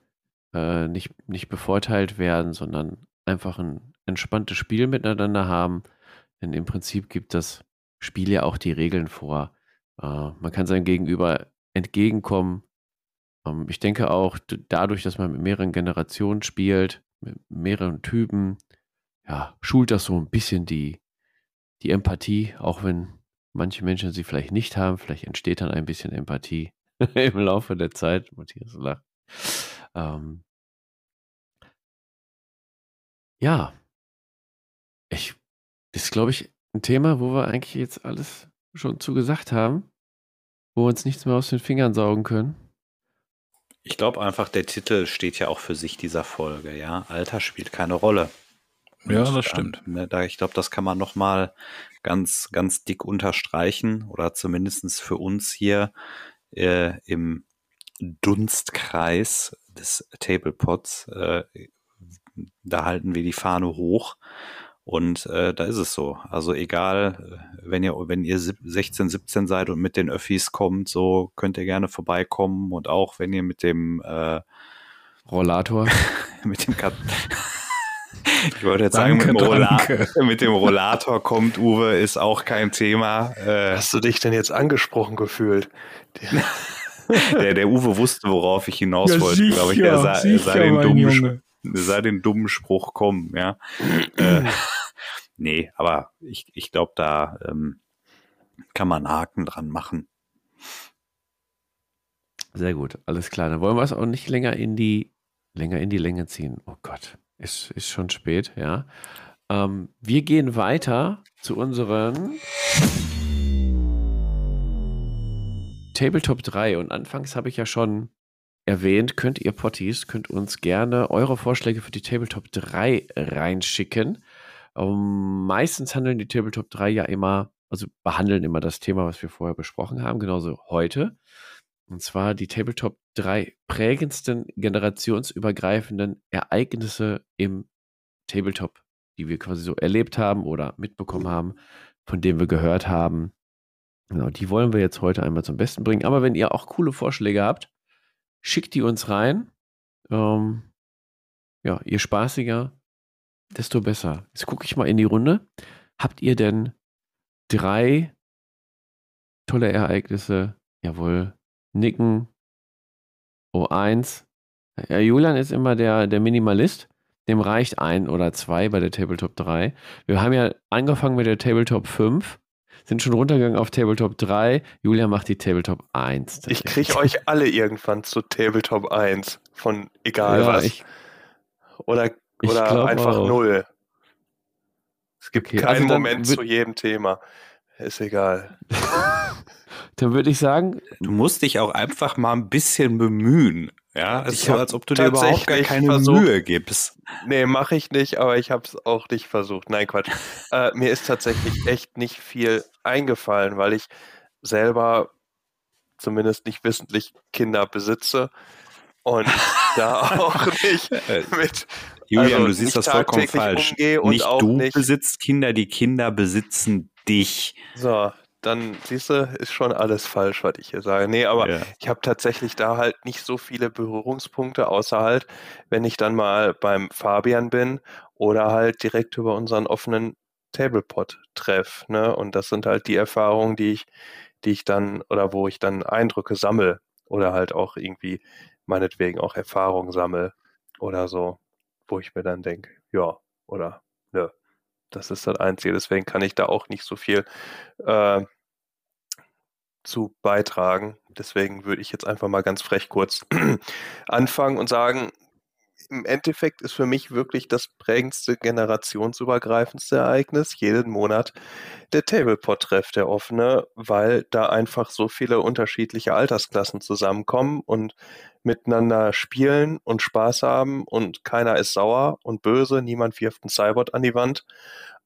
äh, nicht, nicht bevorteilt werden, sondern einfach ein entspanntes Spiel miteinander haben. Denn im Prinzip gibt das Spiel ja auch die Regeln vor. Äh, man kann seinem Gegenüber entgegenkommen. Ähm, ich denke auch dadurch, dass man mit mehreren Generationen spielt, mit mehreren Typen, ja, schult das so ein bisschen die, die Empathie, auch wenn manche Menschen sie vielleicht nicht haben. Vielleicht entsteht dann ein bisschen Empathie. *laughs* im Laufe der Zeit. Matthias lacht. Ähm, ja, ich, das ist, glaube ich, ein Thema, wo wir eigentlich jetzt alles schon zugesagt haben, wo wir uns nichts mehr aus den Fingern saugen können.
Ich glaube einfach, der Titel steht ja auch für sich dieser Folge, ja. Alter spielt keine Rolle.
Ja, das stimmt.
Ne, da, ich glaube, das kann man nochmal ganz, ganz dick unterstreichen oder zumindest für uns hier äh, im Dunstkreis des Tablepods. Äh, da halten wir die Fahne hoch. Und äh, da ist es so. Also egal, äh, wenn ihr, wenn ihr 16, 17 seid und mit den Öffis kommt, so könnt ihr gerne vorbeikommen. Und auch wenn ihr mit dem äh,
Rollator, *laughs*
mit dem Kat *laughs* ich wollte jetzt danke, sagen, mit dem, Rollator, mit dem, Rollator kommt, Uwe, ist auch kein Thema.
Äh, Hast du dich denn jetzt angesprochen gefühlt? *laughs*
der, der Uwe wusste, worauf ich hinaus
Ja,
wollte, glaube ich. Er sah, er sah,
sicher,
den dummen,
Junge.
sah den dummen Spruch kommen, ja. äh, nee, aber ich, ich glaube, da ähm, kann man einen Haken dran machen.
Sehr gut, alles klar. Dann wollen wir es auch nicht länger in die, länger in die Länge ziehen. Oh Gott, ist, ist schon spät, ja. Ähm, wir gehen weiter zu unseren Tabletop 3. Und anfangs habe ich ja schon erwähnt, könnt ihr Potties, könnt uns gerne eure Vorschläge für die Tabletop 3 reinschicken. Ähm, meistens handeln die Tabletop 3 ja immer, also behandeln immer das Thema, was wir vorher besprochen haben, genauso heute. Und zwar die Tabletop 3 prägendsten generationsübergreifenden Ereignisse im Tabletop, die wir quasi so erlebt haben oder mitbekommen haben, von denen wir gehört haben. Genau, die wollen wir jetzt heute einmal zum Besten bringen. Aber wenn ihr auch coole Vorschläge habt, schickt die uns rein. Ähm, ja, je spaßiger, desto besser. Jetzt gucke ich mal in die Runde. Habt ihr denn drei tolle Ereignisse? Jawohl. Nicken. O1. Ja, Julian ist immer der, der Minimalist. Dem reicht ein oder zwei bei der Tabletop 3. Wir haben ja angefangen mit der Tabletop 5, sind schon runtergegangen auf Tabletop 3. Julian macht die Tabletop 1.
Ich kriege euch alle irgendwann zu Tabletop 1 von egal
ja,
was.
Ich,
oder
ich
oder einfach
auch.
null. Es gibt
Okay,
keinen
also
Moment zu jedem Thema. Ist egal. *laughs*
dann würde ich sagen,
Du musst dich auch einfach mal ein bisschen bemühen. Ja, es ist so, als ob du dir überhaupt gar keine
versucht-
Mühe gibst.
Nee, mache ich nicht, aber ich habe es auch nicht versucht. Nein, Quatsch. äh, mir ist tatsächlich echt nicht viel eingefallen, weil ich selber zumindest nicht wissentlich Kinder besitze und *laughs* da auch nicht
Äh,
mit
Julian,
also
du siehst das vollkommen falsch. Nicht du
nicht-
besitzt Kinder, die Kinder besitzen dich.
so, dann siehst du, ist schon alles falsch, was ich hier sage. Nee, aber
Ja.
ich habe tatsächlich da halt nicht so viele Berührungspunkte, außer halt, wenn ich dann mal beim Fabian bin oder halt direkt über unseren offenen Tablepot treff. Ne? Und das sind halt die Erfahrungen, die ich, die ich dann oder wo ich dann Eindrücke sammle oder halt auch irgendwie meinetwegen auch Erfahrungen sammle oder so, wo ich mir dann denke, ja, oder nö. Das ist das Einzige. Deswegen kann ich da auch nicht so viel äh, zu beitragen. Deswegen würde ich jetzt einfach mal ganz frech kurz *clears throat* anfangen und sagen, im Endeffekt ist für mich wirklich das prägendste, generationsübergreifendste Ereignis jeden Monat der Tablepot-Treff, der offene, weil da einfach so viele unterschiedliche Altersklassen zusammenkommen und miteinander spielen und Spaß haben und keiner ist sauer und böse, niemand wirft einen Cyborg an die Wand.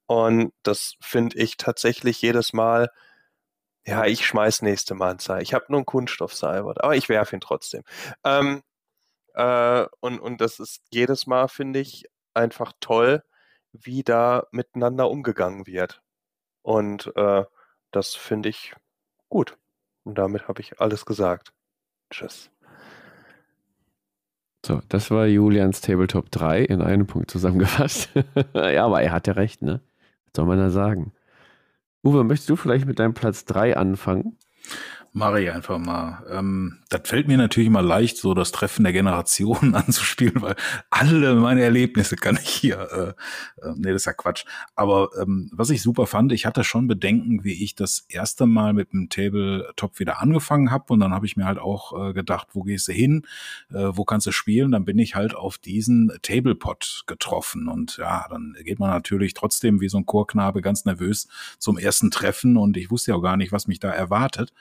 Und das finde ich tatsächlich jedes Mal ja, ich schmeiß nächste Mal ein Cyber. Ich habe nur einen Kunststoff-Cyber, aber ich werfe ihn trotzdem. Ähm, äh, und, und das ist jedes Mal, finde ich, einfach toll, wie da miteinander umgegangen wird. Und äh, das finde ich gut. Und damit habe ich alles gesagt. Tschüss.
so, das war Julians Tabletop 3 in einem Punkt zusammengefasst. *laughs* ja, aber er hat ja recht, ne? Was soll man da sagen? Uwe, möchtest du vielleicht mit deinem Platz 3 anfangen?
Mache ich einfach mal. Ähm, das fällt mir natürlich immer leicht, so das Treffen der Generationen *laughs* anzuspielen, weil alle meine Erlebnisse kann ich hier, äh, äh, nee, das ist ja Quatsch. Aber ähm, was ich super fand, ich hatte schon Bedenken, wie ich das erste Mal mit dem Tabletop wieder angefangen habe und dann habe ich mir halt auch äh, gedacht, wo gehst du hin, äh, wo kannst du spielen? Dann bin ich halt auf diesen Tablepot getroffen und ja, dann geht man natürlich trotzdem wie so ein Chorknabe ganz nervös zum ersten Treffen und ich wusste ja auch gar nicht, was mich da erwartet.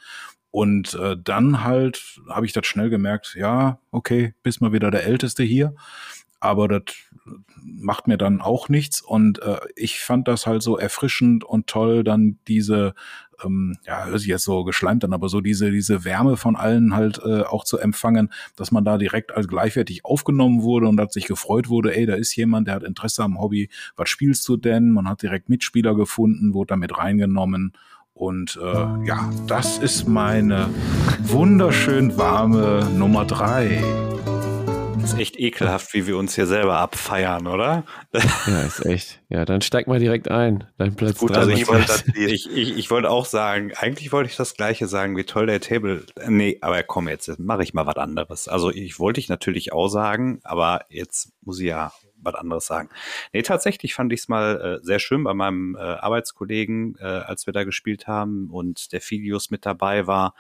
Und äh, dann halt habe ich das schnell gemerkt, ja, okay, bist mal wieder der Älteste hier. Aber das macht mir dann auch nichts. Und äh, ich fand das halt so erfrischend und toll, dann diese, ähm, ja, hört sich jetzt so geschleimt an, aber so diese, diese Wärme von allen halt äh, auch zu empfangen, dass man da direkt als gleichwertig aufgenommen wurde und hat sich gefreut wurde, ey, da ist jemand, der hat Interesse am Hobby, was spielst du denn? Man hat direkt Mitspieler gefunden, wurde damit reingenommen. Und äh, ja, das ist meine wunderschön warme Nummer drei.
ist echt ekelhaft, wie wir uns hier selber abfeiern, oder? *laughs*
Ja, ist echt. Ja, dann steig mal direkt ein. Dein Platz
Gut,
drei,
Also ich
das
Ich, ich, ich wollte auch sagen, eigentlich wollte ich das Gleiche sagen, wie toll der Table. Nee, aber komm, jetzt mache ich mal was anderes. Also ich wollte ich natürlich auch sagen, aber jetzt muss ich ja was anderes sagen. Nee, tatsächlich fand ich es mal äh, sehr schön bei meinem äh, Arbeitskollegen, äh, als wir da gespielt haben und der Filius mit dabei war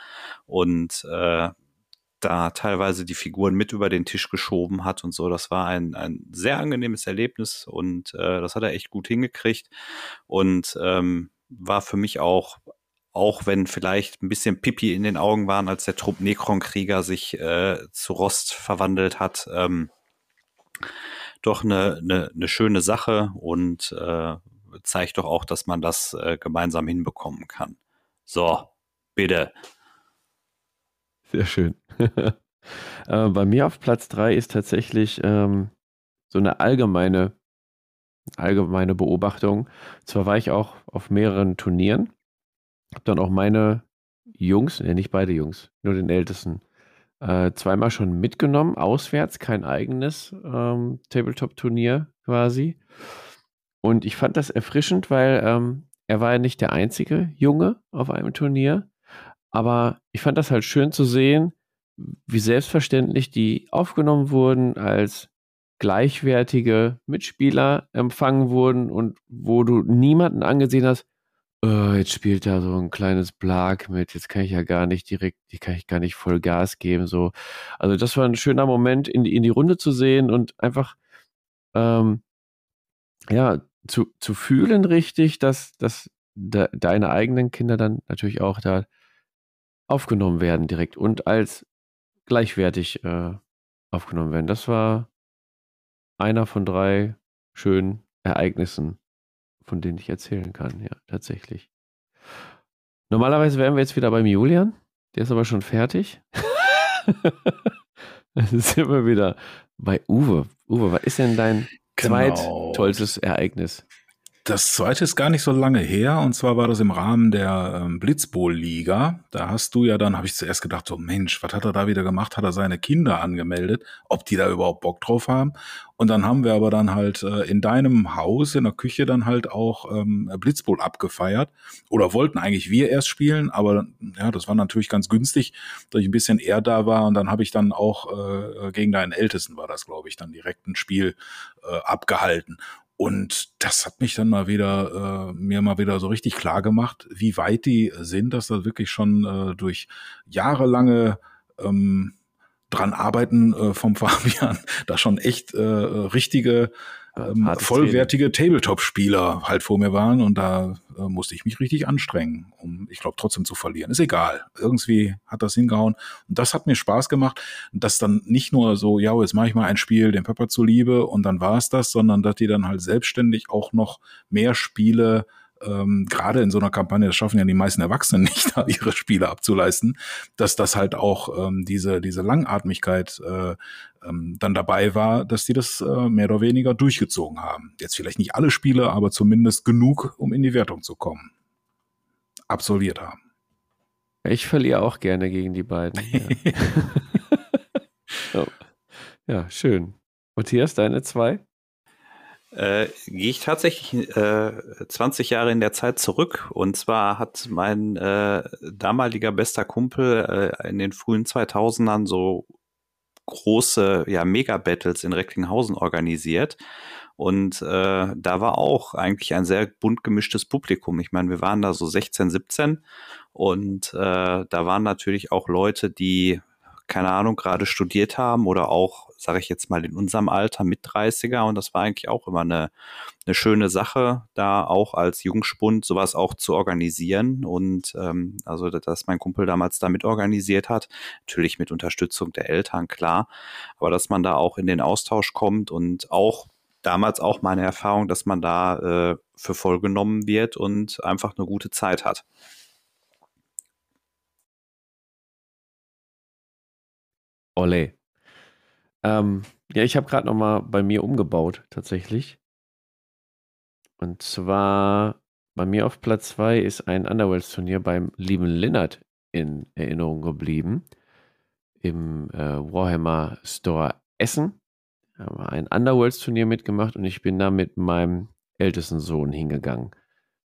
und äh, da teilweise die Figuren mit über den Tisch geschoben hat und so. Das war ein, ein sehr angenehmes Erlebnis und äh, das hat er echt gut hingekriegt und ähm, war für mich auch, auch wenn vielleicht ein bisschen Pipi in den Augen waren, als der Trupp Necron-Krieger sich äh, zu Rost verwandelt hat, ähm, doch eine, eine, eine schöne Sache und äh, zeigt doch auch, dass man das äh, gemeinsam hinbekommen kann. So, bitte.
Sehr schön. *laughs* äh, bei mir auf Platz 3 ist tatsächlich ähm, so eine allgemeine, allgemeine Beobachtung. Zwar war ich auch auf mehreren Turnieren, habe dann auch meine Jungs, ne, nicht beide Jungs, nur den Ältesten, äh, zweimal schon mitgenommen, auswärts, kein eigenes ähm, Tabletop-Turnier quasi. Und ich fand das erfrischend, weil ähm, er war ja nicht der einzige Junge auf einem Turnier. Aber ich fand das halt schön zu sehen, wie selbstverständlich die aufgenommen wurden, als gleichwertige Mitspieler empfangen wurden und wo du niemanden angesehen hast, "Oh, jetzt spielt da so ein kleines Blag mit, jetzt kann ich ja gar nicht direkt, die kann ich gar nicht voll Gas geben. So. Also das war ein schöner Moment, in die, in die Runde zu sehen und einfach ähm, ja, zu, zu fühlen richtig, dass, dass de, deine eigenen Kinder dann natürlich auch da aufgenommen werden direkt und als gleichwertig äh, aufgenommen werden. Das war einer von drei schönen Ereignissen, von denen ich erzählen kann, ja, tatsächlich. Normalerweise wären wir jetzt wieder beim Julian, der ist aber schon fertig. *laughs* Dann sind wir wieder bei Uwe. Uwe, was ist denn dein
Genau.
zweittollstes Ereignis?
Das zweite ist gar nicht so lange her, und zwar war das im Rahmen der ähm, Blitzbowl-Liga. Da hast du ja dann, habe ich zuerst gedacht, so Mensch, was hat er da wieder gemacht? Hat er seine Kinder angemeldet, ob die da überhaupt Bock drauf haben? Und dann haben wir aber dann halt äh, in deinem Haus, in der Küche dann halt auch ähm, Blitzbowl abgefeiert. Oder wollten eigentlich wir erst spielen, aber ja, das war natürlich ganz günstig, dass ich ein bisschen eher da war. Und dann habe ich dann auch äh, gegen deinen Ältesten war das, glaube ich, dann direkt ein Spiel äh, abgehalten. Und das hat mich dann mal wieder, äh, mir mal wieder so richtig klar gemacht, wie weit die sind, dass das wirklich schon äh, durch jahrelange ähm, dran arbeiten äh, vom *laughs* Fabian, da schon echt äh, richtige, ähm, vollwertige Tabletop-Spieler halt vor mir waren und da äh, musste ich mich richtig anstrengen, um, ich glaube, trotzdem zu verlieren. Ist egal. Irgendwie hat das hingehauen und das hat mir Spaß gemacht, dass dann nicht nur so, ja, jetzt mache ich mal ein Spiel dem Pepper zuliebe und dann war es das, sondern dass die dann halt selbstständig auch noch mehr Spiele ähm, gerade in so einer Kampagne, das schaffen ja die meisten Erwachsenen *laughs* nicht, da ihre Spiele abzuleisten, dass das halt auch ähm, diese, diese Langatmigkeit äh, ähm, dann dabei war, dass die das äh, mehr oder weniger durchgezogen haben. Jetzt vielleicht nicht alle Spiele, aber zumindest genug, um in die Wertung zu kommen. Absolviert haben.
Ich verliere auch gerne gegen die beiden. Ja, oh. *laughs* *laughs* ja schön. Matthias, deine zwei?
Äh, gehe ich tatsächlich äh, 20 Jahre in der Zeit zurück. Und zwar hat mein äh, damaliger bester Kumpel äh, in den frühen 2000ern so große ja, Mega-Battles in Recklinghausen organisiert. Und äh, da war auch eigentlich ein sehr bunt gemischtes Publikum. Ich meine, wir waren da so 16, 17 und äh, da waren natürlich auch Leute, die keine Ahnung, gerade studiert haben oder auch, sage ich jetzt mal, in unserem Alter mit 30er. Und das war eigentlich auch immer eine, eine schöne Sache, da auch als Jungspund sowas auch zu organisieren. Und ähm, also, dass mein Kumpel damals damit organisiert hat, natürlich mit Unterstützung der Eltern, klar, aber dass man da auch in den Austausch kommt und auch damals auch meine Erfahrung, dass man da äh, für voll genommen wird und einfach eine gute Zeit hat.
Ole. Ähm, ja, ich habe gerade noch mal bei mir umgebaut, tatsächlich. Und zwar bei mir auf Platz 2 ist ein Underworlds-Turnier beim lieben Linnert in Erinnerung geblieben. Im äh, Warhammer Store Essen. Haben wir ein Underworlds-Turnier mitgemacht und ich bin da mit meinem ältesten Sohn hingegangen.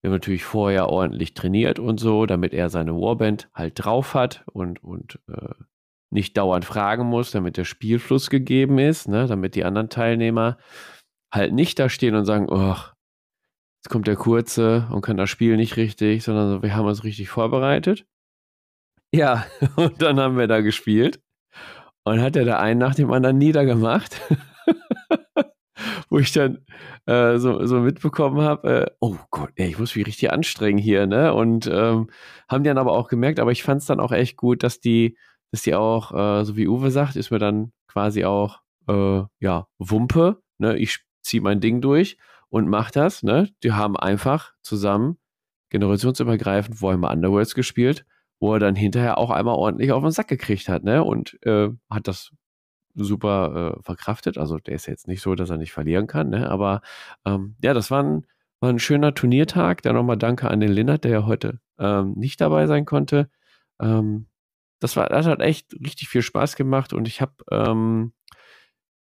Wir haben natürlich vorher ordentlich trainiert und so, damit er seine Warband halt drauf hat und, und äh, nicht dauernd fragen muss, damit der Spielfluss gegeben ist, ne, damit die anderen Teilnehmer halt nicht da stehen und sagen, oh, jetzt kommt der Kurze und kann das Spiel nicht richtig, sondern wir haben uns richtig vorbereitet. Ja, *laughs* und dann haben wir da gespielt und hat er da einen nach dem anderen niedergemacht. *laughs* Wo ich dann äh, so, so mitbekommen habe, äh, oh Gott, ey, ich muss mich richtig anstrengen hier, ne? Und ähm, haben die dann aber auch gemerkt, aber ich fand es dann auch echt gut, dass die, dass die auch, äh, so wie Uwe sagt, ist mir dann quasi auch, äh, ja, Wumpe, ne? Ich ziehe mein Ding durch und mach das, ne? Die haben einfach zusammen generationsübergreifend Warhammer Underworlds gespielt wo er dann hinterher auch einmal ordentlich auf den Sack gekriegt hat, ne? Und äh, hat das super äh, verkraftet. Also der ist jetzt nicht so, dass er nicht verlieren kann, ne? Aber ähm, ja, das war ein, war ein schöner Turniertag. Dann nochmal Danke an den Linnert, der ja heute ähm, nicht dabei sein konnte. Ähm, das war, das hat echt richtig viel Spaß gemacht und ich habe, ähm,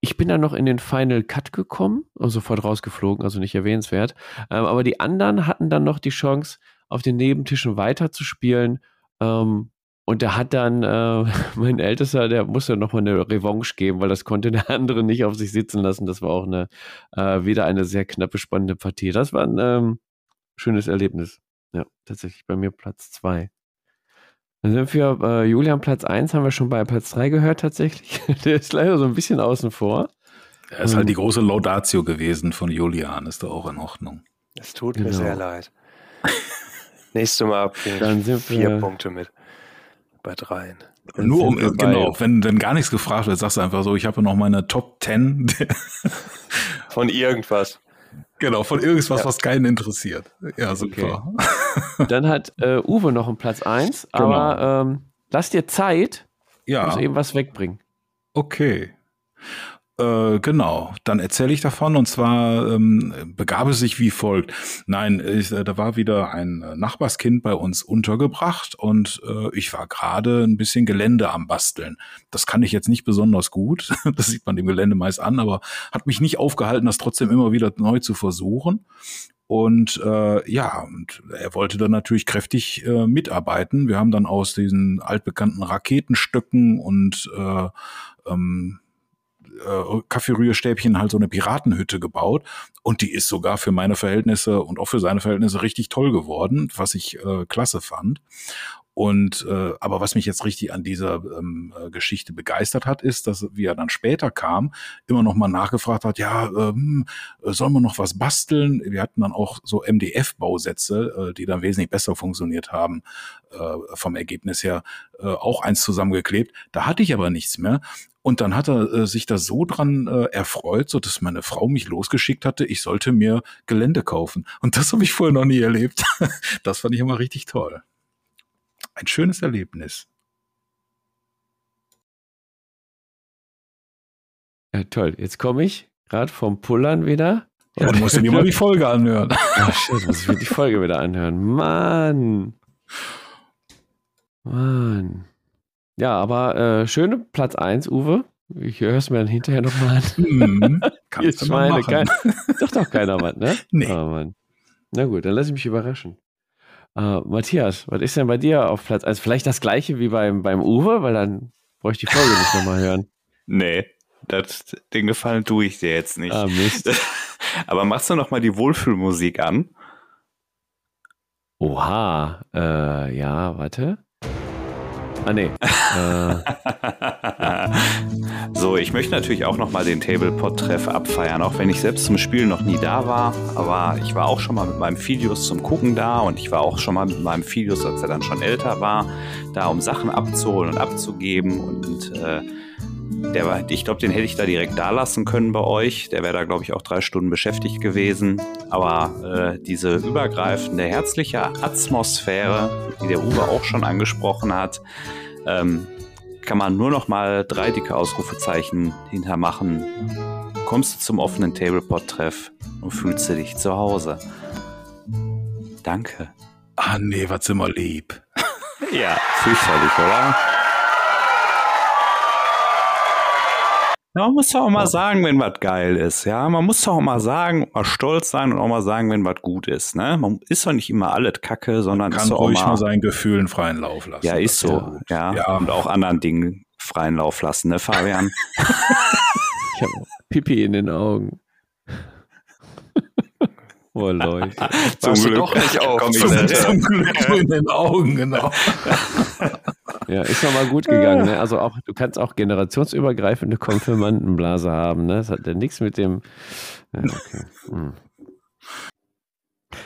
ich bin dann noch in den Final Cut gekommen, also sofort rausgeflogen, also nicht erwähnenswert. Ähm, aber die anderen hatten dann noch die Chance, auf den Nebentischen weiterzuspielen ähm, und der hat dann, äh, *laughs* mein Ältester, der musste nochmal eine Revanche geben, weil das konnte der andere nicht auf sich sitzen lassen. Das war auch eine, äh, wieder eine sehr knappe, spannende Partie. Das war ein ähm, schönes Erlebnis. Ja, tatsächlich bei mir Platz zwei. Dann sind wir, äh, Julian Platz eins haben wir schon bei Platz drei gehört tatsächlich. *laughs* der ist leider so ein bisschen außen vor.
Er ist halt die große Laudatio gewesen von Julian, ist doch auch in Ordnung.
Es tut genau. mir sehr leid. *laughs* Nächstes Mal bringe ich vier wir... Punkte mit. Bei dreien.
Dann Nur um, genau, wenn, wenn gar nichts gefragt wird, sagst du einfach so, ich habe noch meine Top Ten. *laughs*
von irgendwas.
Genau, von irgendwas, ja. was keinen interessiert. Ja, super.
Okay. *laughs* Dann hat äh, Uwe noch einen Platz 1, genau. aber ähm, lass dir Zeit. Ja. Ich muss eben was wegbringen.
Okay. Äh, genau, dann erzähle ich davon und zwar ähm, begab es sich wie folgt. Nein, ich, äh, da war wieder ein Nachbarskind bei uns untergebracht und äh, ich war gerade ein bisschen Gelände am Basteln. Das kann ich jetzt nicht besonders gut, *laughs* das sieht man dem Gelände meist an, aber hat mich nicht aufgehalten, das trotzdem immer wieder neu zu versuchen. Und äh, ja, und er wollte dann natürlich kräftig äh, mitarbeiten. Wir haben dann aus diesen altbekannten Raketenstöcken und äh, ähm, äh, Kaffeerührstäbchen halt so eine Piratenhütte gebaut und die ist sogar für meine Verhältnisse und auch für seine Verhältnisse richtig toll geworden, was ich äh, klasse fand. Und äh, aber was mich jetzt richtig an dieser ähm, äh, Geschichte begeistert hat, ist, dass wie er dann später kam, immer noch mal nachgefragt hat, ja, ähm, sollen wir noch was basteln? Wir hatten dann auch so MDF-Bausätze, äh, die dann wesentlich besser funktioniert haben äh, vom Ergebnis her, äh, auch eins zusammengeklebt. Da hatte ich aber nichts mehr. Und dann hat er äh, sich da so dran äh, erfreut, so dass meine Frau mich losgeschickt hatte, ich sollte mir Gelände kaufen. Und das habe ich vorher noch nie erlebt. *laughs* das fand ich immer richtig toll. Ein schönes Erlebnis.
Ja, toll. Jetzt komme ich gerade vom Pullern wieder.
Ja, du musst dir mal die Folge anhören. *laughs*
Ach, shit, muss ich mir die Folge wieder anhören. Mann. Mann. Ja, aber äh, schöne Platz 1, Uwe. Ich höre es mir dann hinterher nochmal an. Hm, *laughs* kannst du Schweine, kein, sagt doch keiner was, ne? *laughs*
Nee. Oh, Mann.
Na gut, dann lass ich mich überraschen. Uh, Matthias, was ist denn bei dir auf Platz 1? Vielleicht das gleiche wie beim, beim Uwe, weil dann bräuchte ich die Folge nicht nochmal hören. *laughs*
Nee, das, den Gefallen tue ich dir jetzt nicht.
Ah, Mist.
Aber machst du nochmal die Wohlfühlmusik an?
Oha, äh, ja, warte. Ah, nee.
Äh. So, ich möchte natürlich auch nochmal den Tablepod-Treff abfeiern, auch wenn ich selbst zum Spielen noch nie da war. Aber ich war auch schon mal mit meinem Filius zum Gucken da und ich war auch schon mal mit meinem Filius, als er dann schon älter war, da um Sachen abzuholen und abzugeben. Und äh, der war, ich glaube, den hätte ich da direkt da lassen können bei euch. Der wäre da, glaube ich, auch drei Stunden beschäftigt gewesen. Aber äh, diese übergreifende, herzliche Atmosphäre, die der Uwe auch schon angesprochen hat, ähm, kann man nur noch mal drei dicke Ausrufezeichen hintermachen. Kommst du zum offenen Tablepod-Treff und fühlst du dich zu Hause. Danke.
Ah nee, was immer lieb.
ja, fürchterlich, oder? Ja, man muss doch auch mal sagen, wenn was geil ist. Ja, man muss doch auch mal sagen, mal stolz sein und auch mal sagen, wenn was gut ist. Ne? Man ist doch nicht immer alles Kacke, sondern
Kann
ist doch auch
ruhig
mal,
mal seinen Gefühlen freien Lauf lassen.
ja, ist so. Ja,
Ja.
und auch anderen Dingen freien Lauf lassen, ne, Fabian? *laughs*
Ich habe Pipi in den Augen. Oh Leute. *laughs*
Warst du doch nicht auf. Zum-.
Zum Glück in den Augen, genau.
Ja, ist nochmal gut gegangen. Ne? Also auch, du kannst auch generationsübergreifende Konfirmandenblase haben. Ne? Das hat ja nichts mit dem. Ja, okay. Hm.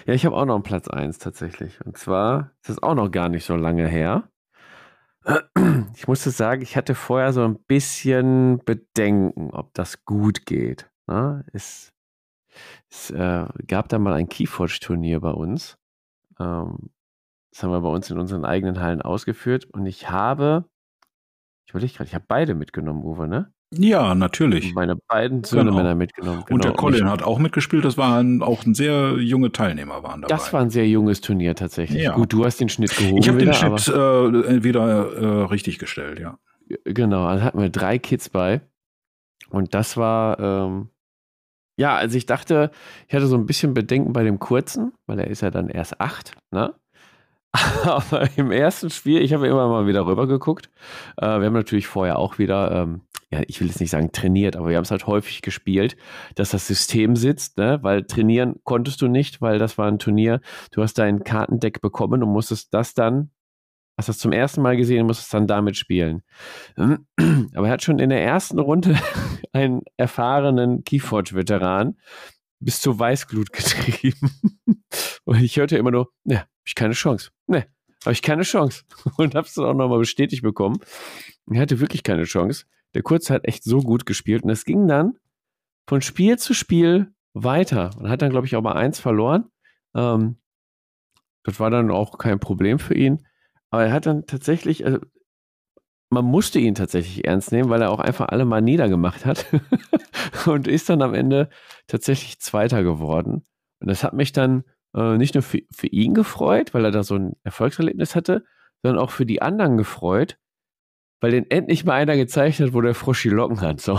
ja ich habe auch noch einen Platz 1 tatsächlich. Und zwar ist auch noch gar nicht so lange her. Ich musste sagen, ich hatte vorher so ein bisschen Bedenken, ob das gut geht. Ne? Es, es äh, gab da mal ein Keyforge-Turnier bei uns. Ähm, das haben wir bei uns in unseren eigenen Hallen ausgeführt. Und ich habe, ich überlege gerade, ich habe beide mitgenommen, Uwe, ne?
Ja, natürlich.
Meine beiden Söhne
Genau.
Männer mitgenommen.
Und der
genau.
Colin
ich,
hat auch mitgespielt. Das waren auch ein sehr junge Teilnehmer waren dabei.
Das war ein sehr junges Turnier tatsächlich.
Ja.
Gut, du hast den Schnitt gehoben.
ich habe den Schnitt äh, wieder äh, richtig gestellt, ja.
Genau, also hatten wir drei Kids bei. Und das war, ähm, ja, also ich dachte, ich hatte so ein bisschen Bedenken bei dem kurzen, weil er ist ja dann erst acht, ne? *laughs* Aber im ersten Spiel, ich habe immer mal wieder rüber geguckt. Äh, wir haben natürlich vorher auch wieder, ähm, ja, ich will jetzt nicht sagen trainiert, aber wir haben es halt häufig gespielt, dass das System sitzt, ne? Weil trainieren konntest du nicht, weil das war ein Turnier. Du hast dein Kartendeck bekommen und musstest das dann hast das zum ersten Mal gesehen und musstest dann damit spielen. *clears throat* Aber er hat schon in der ersten Runde *laughs* einen erfahrenen Keyforge-Veteran bis zur Weißglut getrieben. *laughs* Und ich hörte immer nur, ne, hab ich keine Chance. Ne, habe ich keine Chance. *laughs* Und hab's dann auch nochmal bestätigt bekommen. Er hatte wirklich keine Chance. Der Kurz hat echt so gut gespielt. Und es ging dann von Spiel zu Spiel weiter. Und hat dann, glaube ich, auch mal eins verloren. Ähm, das war dann auch kein Problem für ihn. Aber er hat dann tatsächlich, also man musste ihn tatsächlich ernst nehmen, weil er auch einfach alle mal niedergemacht hat *laughs* und ist dann am Ende tatsächlich Zweiter geworden. Und das hat mich dann äh, nicht nur für, für ihn gefreut, weil er da so ein Erfolgserlebnis hatte, sondern auch für die anderen gefreut, weil den endlich mal einer gezeigt hat, wo der Frosch die Locken hat. So.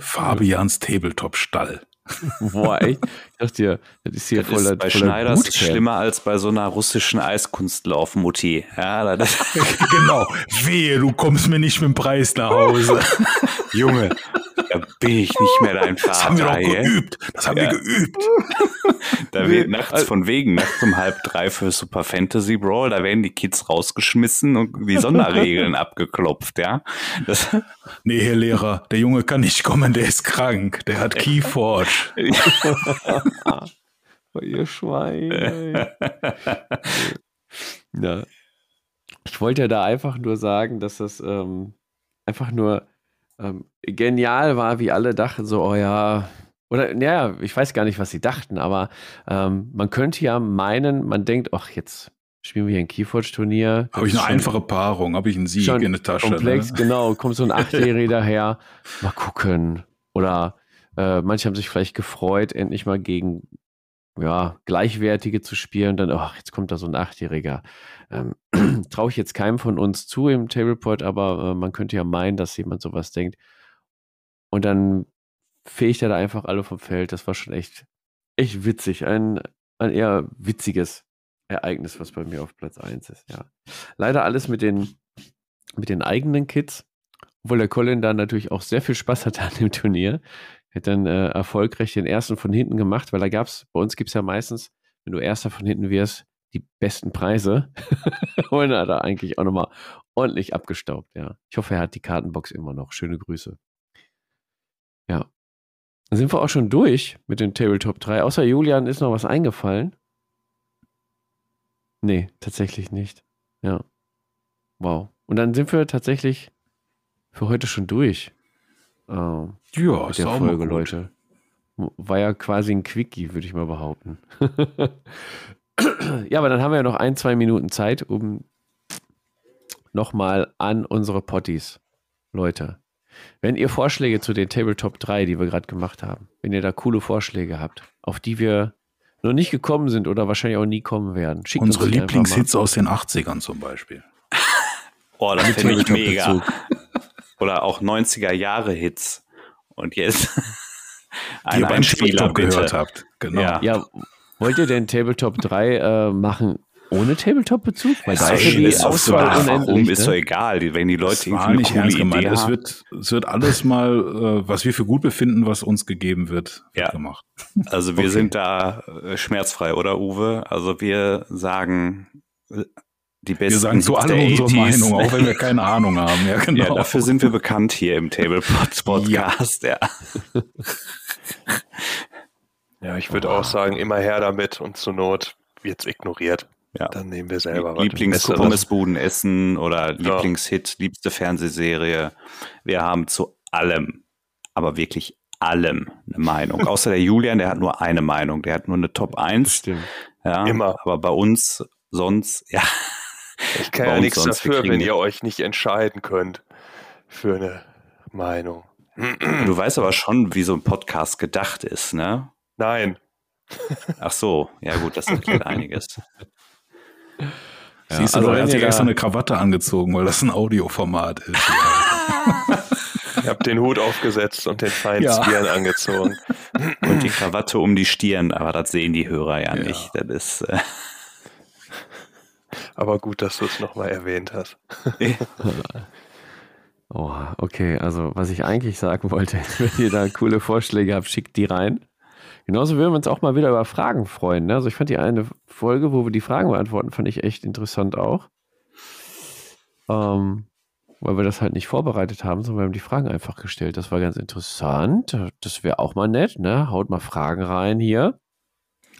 Fabians Tabletop-Stall. *laughs*
Boah, echt? Ich dachte dir, das ist hier
Das
voller
ist bei
voller
Schneiders
Bootcamp.
schlimmer als bei so einer russischen Eiskunstlauf-Mutti. Ja, *laughs*
genau. Wehe, du kommst mir nicht mit dem Preis nach Hause. *laughs*
Junge, da bin ich nicht mehr dein Vater.
Das haben wir doch geübt. Das haben
Ja.
wir geübt. *laughs*
Da wird nachts von wegen, nachts um halb drei für Super Fantasy Brawl, da werden die Kids rausgeschmissen und die Sonderregeln *laughs* abgeklopft, ja. Das, *laughs*
Nee, Herr Lehrer, der Junge kann nicht kommen, der ist krank. Der hat Keyforge.
Oh, ihr Schwein. ja. Ich wollte ja da einfach nur sagen, dass das ähm, einfach nur ähm, genial war, wie alle dachten, so, oh ja, oder, ja, ich weiß gar nicht, was sie dachten, aber ähm, man könnte ja meinen, man denkt, ach, jetzt spielen wir hier ein Keyforge-Turnier.
Habe ich eine einfache Paarung, habe ich einen Sieg in der Tasche.
Komplex,
ne?
genau, kommt so ein *laughs* Achtjähriger daher, mal gucken. Oder äh, manche haben sich vielleicht gefreut, endlich mal gegen ja, Gleichwertige zu spielen. Dann, ach, jetzt kommt da so ein Achtjähriger. Ähm, *clears throat* Traue ich jetzt keinem von uns zu im Tableport, aber äh, man könnte ja meinen, dass jemand sowas denkt. Und dann fegt er da einfach alle vom Feld. Das war schon echt, echt witzig. Ein, ein eher witziges Ereignis, was bei mir auf Platz 1 ist, ja. Leider alles mit den, mit den eigenen Kids, obwohl der Colin da natürlich auch sehr viel Spaß hatte an dem Turnier. Hat dann äh, erfolgreich den ersten von hinten gemacht, weil da gab's, bei uns gibt's ja meistens, wenn du erster von hinten wirst, die besten Preise. *laughs* Und hat er eigentlich auch nochmal ordentlich abgestaubt, ja. Ich hoffe, er hat die Kartenbox immer noch. Schöne Grüße. Ja. Dann sind wir auch schon durch mit den Tabletop 3. Außer Julian ist noch was eingefallen. Nee, tatsächlich nicht. Ja. Wow. Und dann sind wir tatsächlich für heute schon durch. Ähm,
Ja,
mit der Folge. Leute. War ja quasi ein Quickie, würde ich mal behaupten. *laughs* ja, aber dann haben wir ja noch ein, zwei Minuten Zeit, um nochmal an unsere Potties. Leute, wenn ihr Vorschläge zu den Tabletop 3, die wir gerade gemacht haben, wenn ihr da coole Vorschläge habt, auf die wir noch nicht gekommen sind oder wahrscheinlich auch nie kommen werden, schickt
Unsere
uns die einfach mal.
Lieblingshits aus den 80ern zum Beispiel. *laughs*
oh, das finde ich mega. Oder auch 90er Jahre Hits. Und jetzt
ihr beim Tabletop gehört habt.
Genau. Ja. ja. wollt ihr den Tabletop 3 äh, machen ohne Tabletop-Bezug?
Weil da ist die Auswahl so, unendlich. Warum ist ne? doch egal, wenn die Leute
irgendwie nicht ernst gemeint. Es wird, es wird alles mal, äh, was wir für gut befinden, was uns gegeben wird, wird
ja. gemacht. Also wir okay. sind da äh, schmerzfrei, oder Uwe? Also wir sagen die besten.
Wir sagen zu allem unsere 80s. Meinung, auch wenn wir keine Ahnung haben. Ja, *laughs* genau.
Ja, dafür sind wir bekannt hier im Tablepot Podcast. Ja. ja. *laughs*
ja ich würde oh. auch sagen, immer her damit und zur Not wird's ignoriert. Ja. Dann nehmen wir selber
was. Lieblings-Pommesbuden essen oder Lieblingshit, liebste Fernsehserie. Wir haben zu allem, aber wirklich allem eine Meinung. *laughs* Außer der Julian, der hat nur eine Meinung. Der hat nur eine Top 1. Stimmt. Ja, Immer. Aber bei uns sonst, ja.
Ich kann ja nichts dafür, wenn ihr euch nicht entscheiden könnt für eine Meinung.
Du weißt aber schon, wie so ein Podcast gedacht ist, ne?
Nein.
Ach so, ja gut, das erklärt einiges.
Ja, Siehst du, also er hat sich extra eine Krawatte angezogen, weil das ein Audioformat ist. *laughs*
ich habe den Hut aufgesetzt und den feinen ja. Zwirn angezogen.
Und die Krawatte um die Stirn, aber das sehen die Hörer ja, ja. nicht. Das ist. Äh
aber gut, dass du es nochmal erwähnt hast. *laughs*
oh, okay, also was ich eigentlich sagen wollte, *laughs* wenn ihr da coole Vorschläge habt, schickt die rein. Genauso würden wir uns auch mal wieder über Fragen freuen. Ne? Also ich fand die eine Folge, wo wir die Fragen beantworten, fand ich echt interessant auch. Ähm, weil wir das halt nicht vorbereitet haben, sondern wir haben die Fragen einfach gestellt. Das war ganz interessant. Das wäre auch mal nett, ne? Haut mal Fragen rein hier.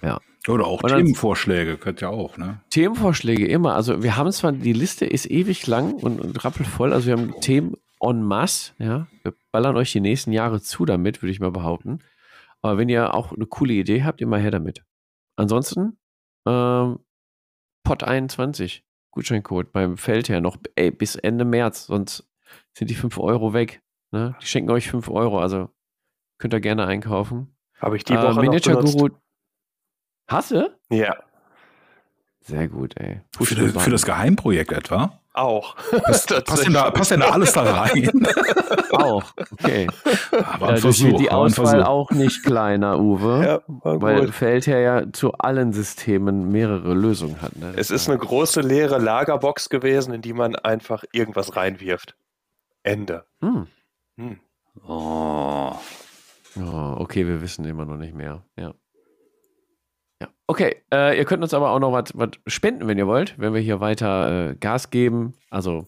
Ja.
Oder auch dann, Themenvorschläge, könnt ihr auch, ne?
Themenvorschläge immer. Also wir haben zwar, die Liste ist ewig lang und, und rappelvoll. Also wir haben Themen en masse, ja. Wir ballern euch die nächsten Jahre zu damit, würde ich mal behaupten. Aber wenn ihr auch eine coole Idee habt, immer her damit. Ansonsten, ähm, Pot 21, Gutscheincode beim Feldherr noch ey, bis Ende März, sonst sind die 5 Euro weg. Ne? Die schenken euch 5 Euro, also könnt ihr gerne einkaufen.
Habe ich die äh, Woche äh, Miniature Guru.
Hast du?
Ja.
Sehr gut, ey.
Für, für, das Geheimprojekt etwa?
Auch.
Passt, *laughs* passt, denn da, passt denn da alles da rein? *laughs*
auch, okay. Aber Dadurch Versuch, wird die Auswahl auch nicht kleiner, Uwe. Ja, weil Feldherr ja zu allen Systemen mehrere Lösungen hat. Ne?
Es ist eine große leere Lagerbox gewesen, in die man einfach irgendwas reinwirft. Ende. Hm.
Hm. Oh. oh. Okay, wir wissen immer noch nicht mehr. Ja. Okay, äh, ihr könnt uns aber auch noch was spenden, wenn ihr wollt, wenn wir hier weiter äh, Gas geben. Also,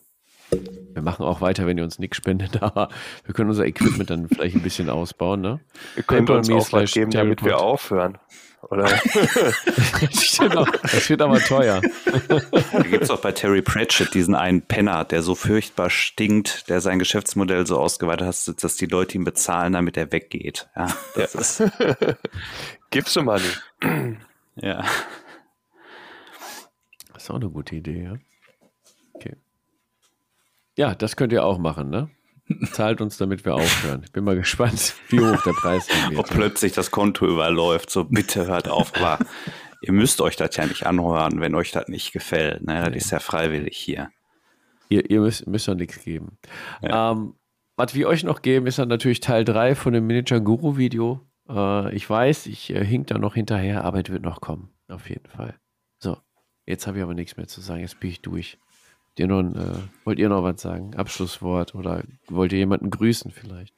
wir machen auch weiter, wenn ihr uns nichts spendet, *laughs* aber wir können unser Equipment dann vielleicht ein bisschen ausbauen. Ne?
Ihr könnt uns auch was geben, damit wir aufhören. Oder? *laughs*
das wird aber teuer.
Da gibt es auch bei Terry Pratchett diesen einen Penner, der so furchtbar stinkt, der sein Geschäftsmodell so ausgeweitet hat, dass die Leute ihn bezahlen, damit er weggeht. Ja, das ja. ist. *laughs*
Gibst du Money. *clears throat*
Ja.
Das *laughs* ist auch eine gute Idee, ja. Okay. Ja, das könnt ihr auch machen, ne? Zahlt uns, damit wir aufhören. Ich bin mal *laughs* gespannt, wie hoch der Preis
ist. Ob plötzlich das Konto überläuft. So, bitte hört auf. Aber *laughs* ihr müsst euch das ja nicht anhören, wenn euch das nicht gefällt. Ne? Das nee. ist ja freiwillig hier.
Ihr, ihr müsst, müsst doch nichts geben. Ja. Ähm, was wir euch noch geben, ist dann natürlich Teil 3 von dem Miniature Guru Video. Äh, ich weiß, ich äh, hink da noch hinterher, aber es wird noch kommen. Auf jeden Fall. So, jetzt habe ich aber nichts mehr zu sagen. Jetzt bin ich durch. Ihr noch, äh, wollt ihr noch was sagen? Abschlusswort oder wollt ihr jemanden grüßen vielleicht?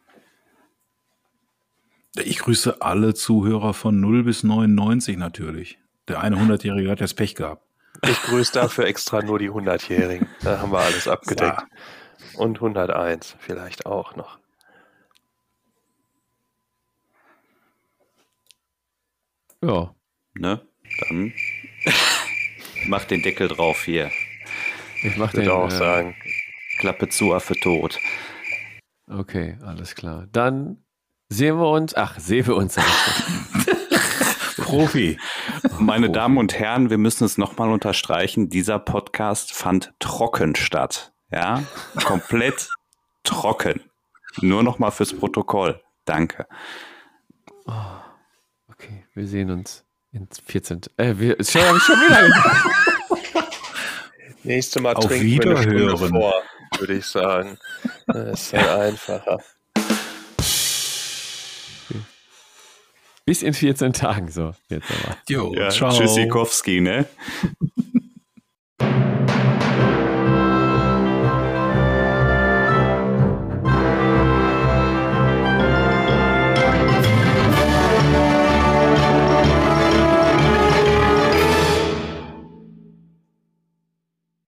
Ich grüße alle Zuhörer von 0 bis 99 natürlich. Der eine 100-Jährige hat jetzt Pech gehabt.
Ich grüße dafür extra nur die 100-Jährigen. Da haben wir alles abgedeckt. Ja. Und 101 vielleicht auch noch.
Ja. Ne? Dann *laughs* mach den Deckel drauf hier.
Ich mach den auch äh, sagen.
Klappe zu, Affe tot.
Okay, alles klar. Dann sehen wir uns. Ach, sehen wir uns. *laughs*
Profi. Meine Profi. Damen und Herren, wir müssen es nochmal unterstreichen. Dieser Podcast fand trocken statt. Ja, komplett *laughs* trocken. Nur nochmal fürs Protokoll. Danke.
Oh, wir sehen uns in 14. Äh, wir, schon, hab ich schon wieder
gesagt. *laughs* Nächstes Mal
Auf trinken
wir eine vor, würde ich sagen. Das ist dann halt *laughs* einfacher.
Bis in 14 Tagen so. Jetzt aber.
Jo,
ja.
Ciao.
Tschüssikowski, ne?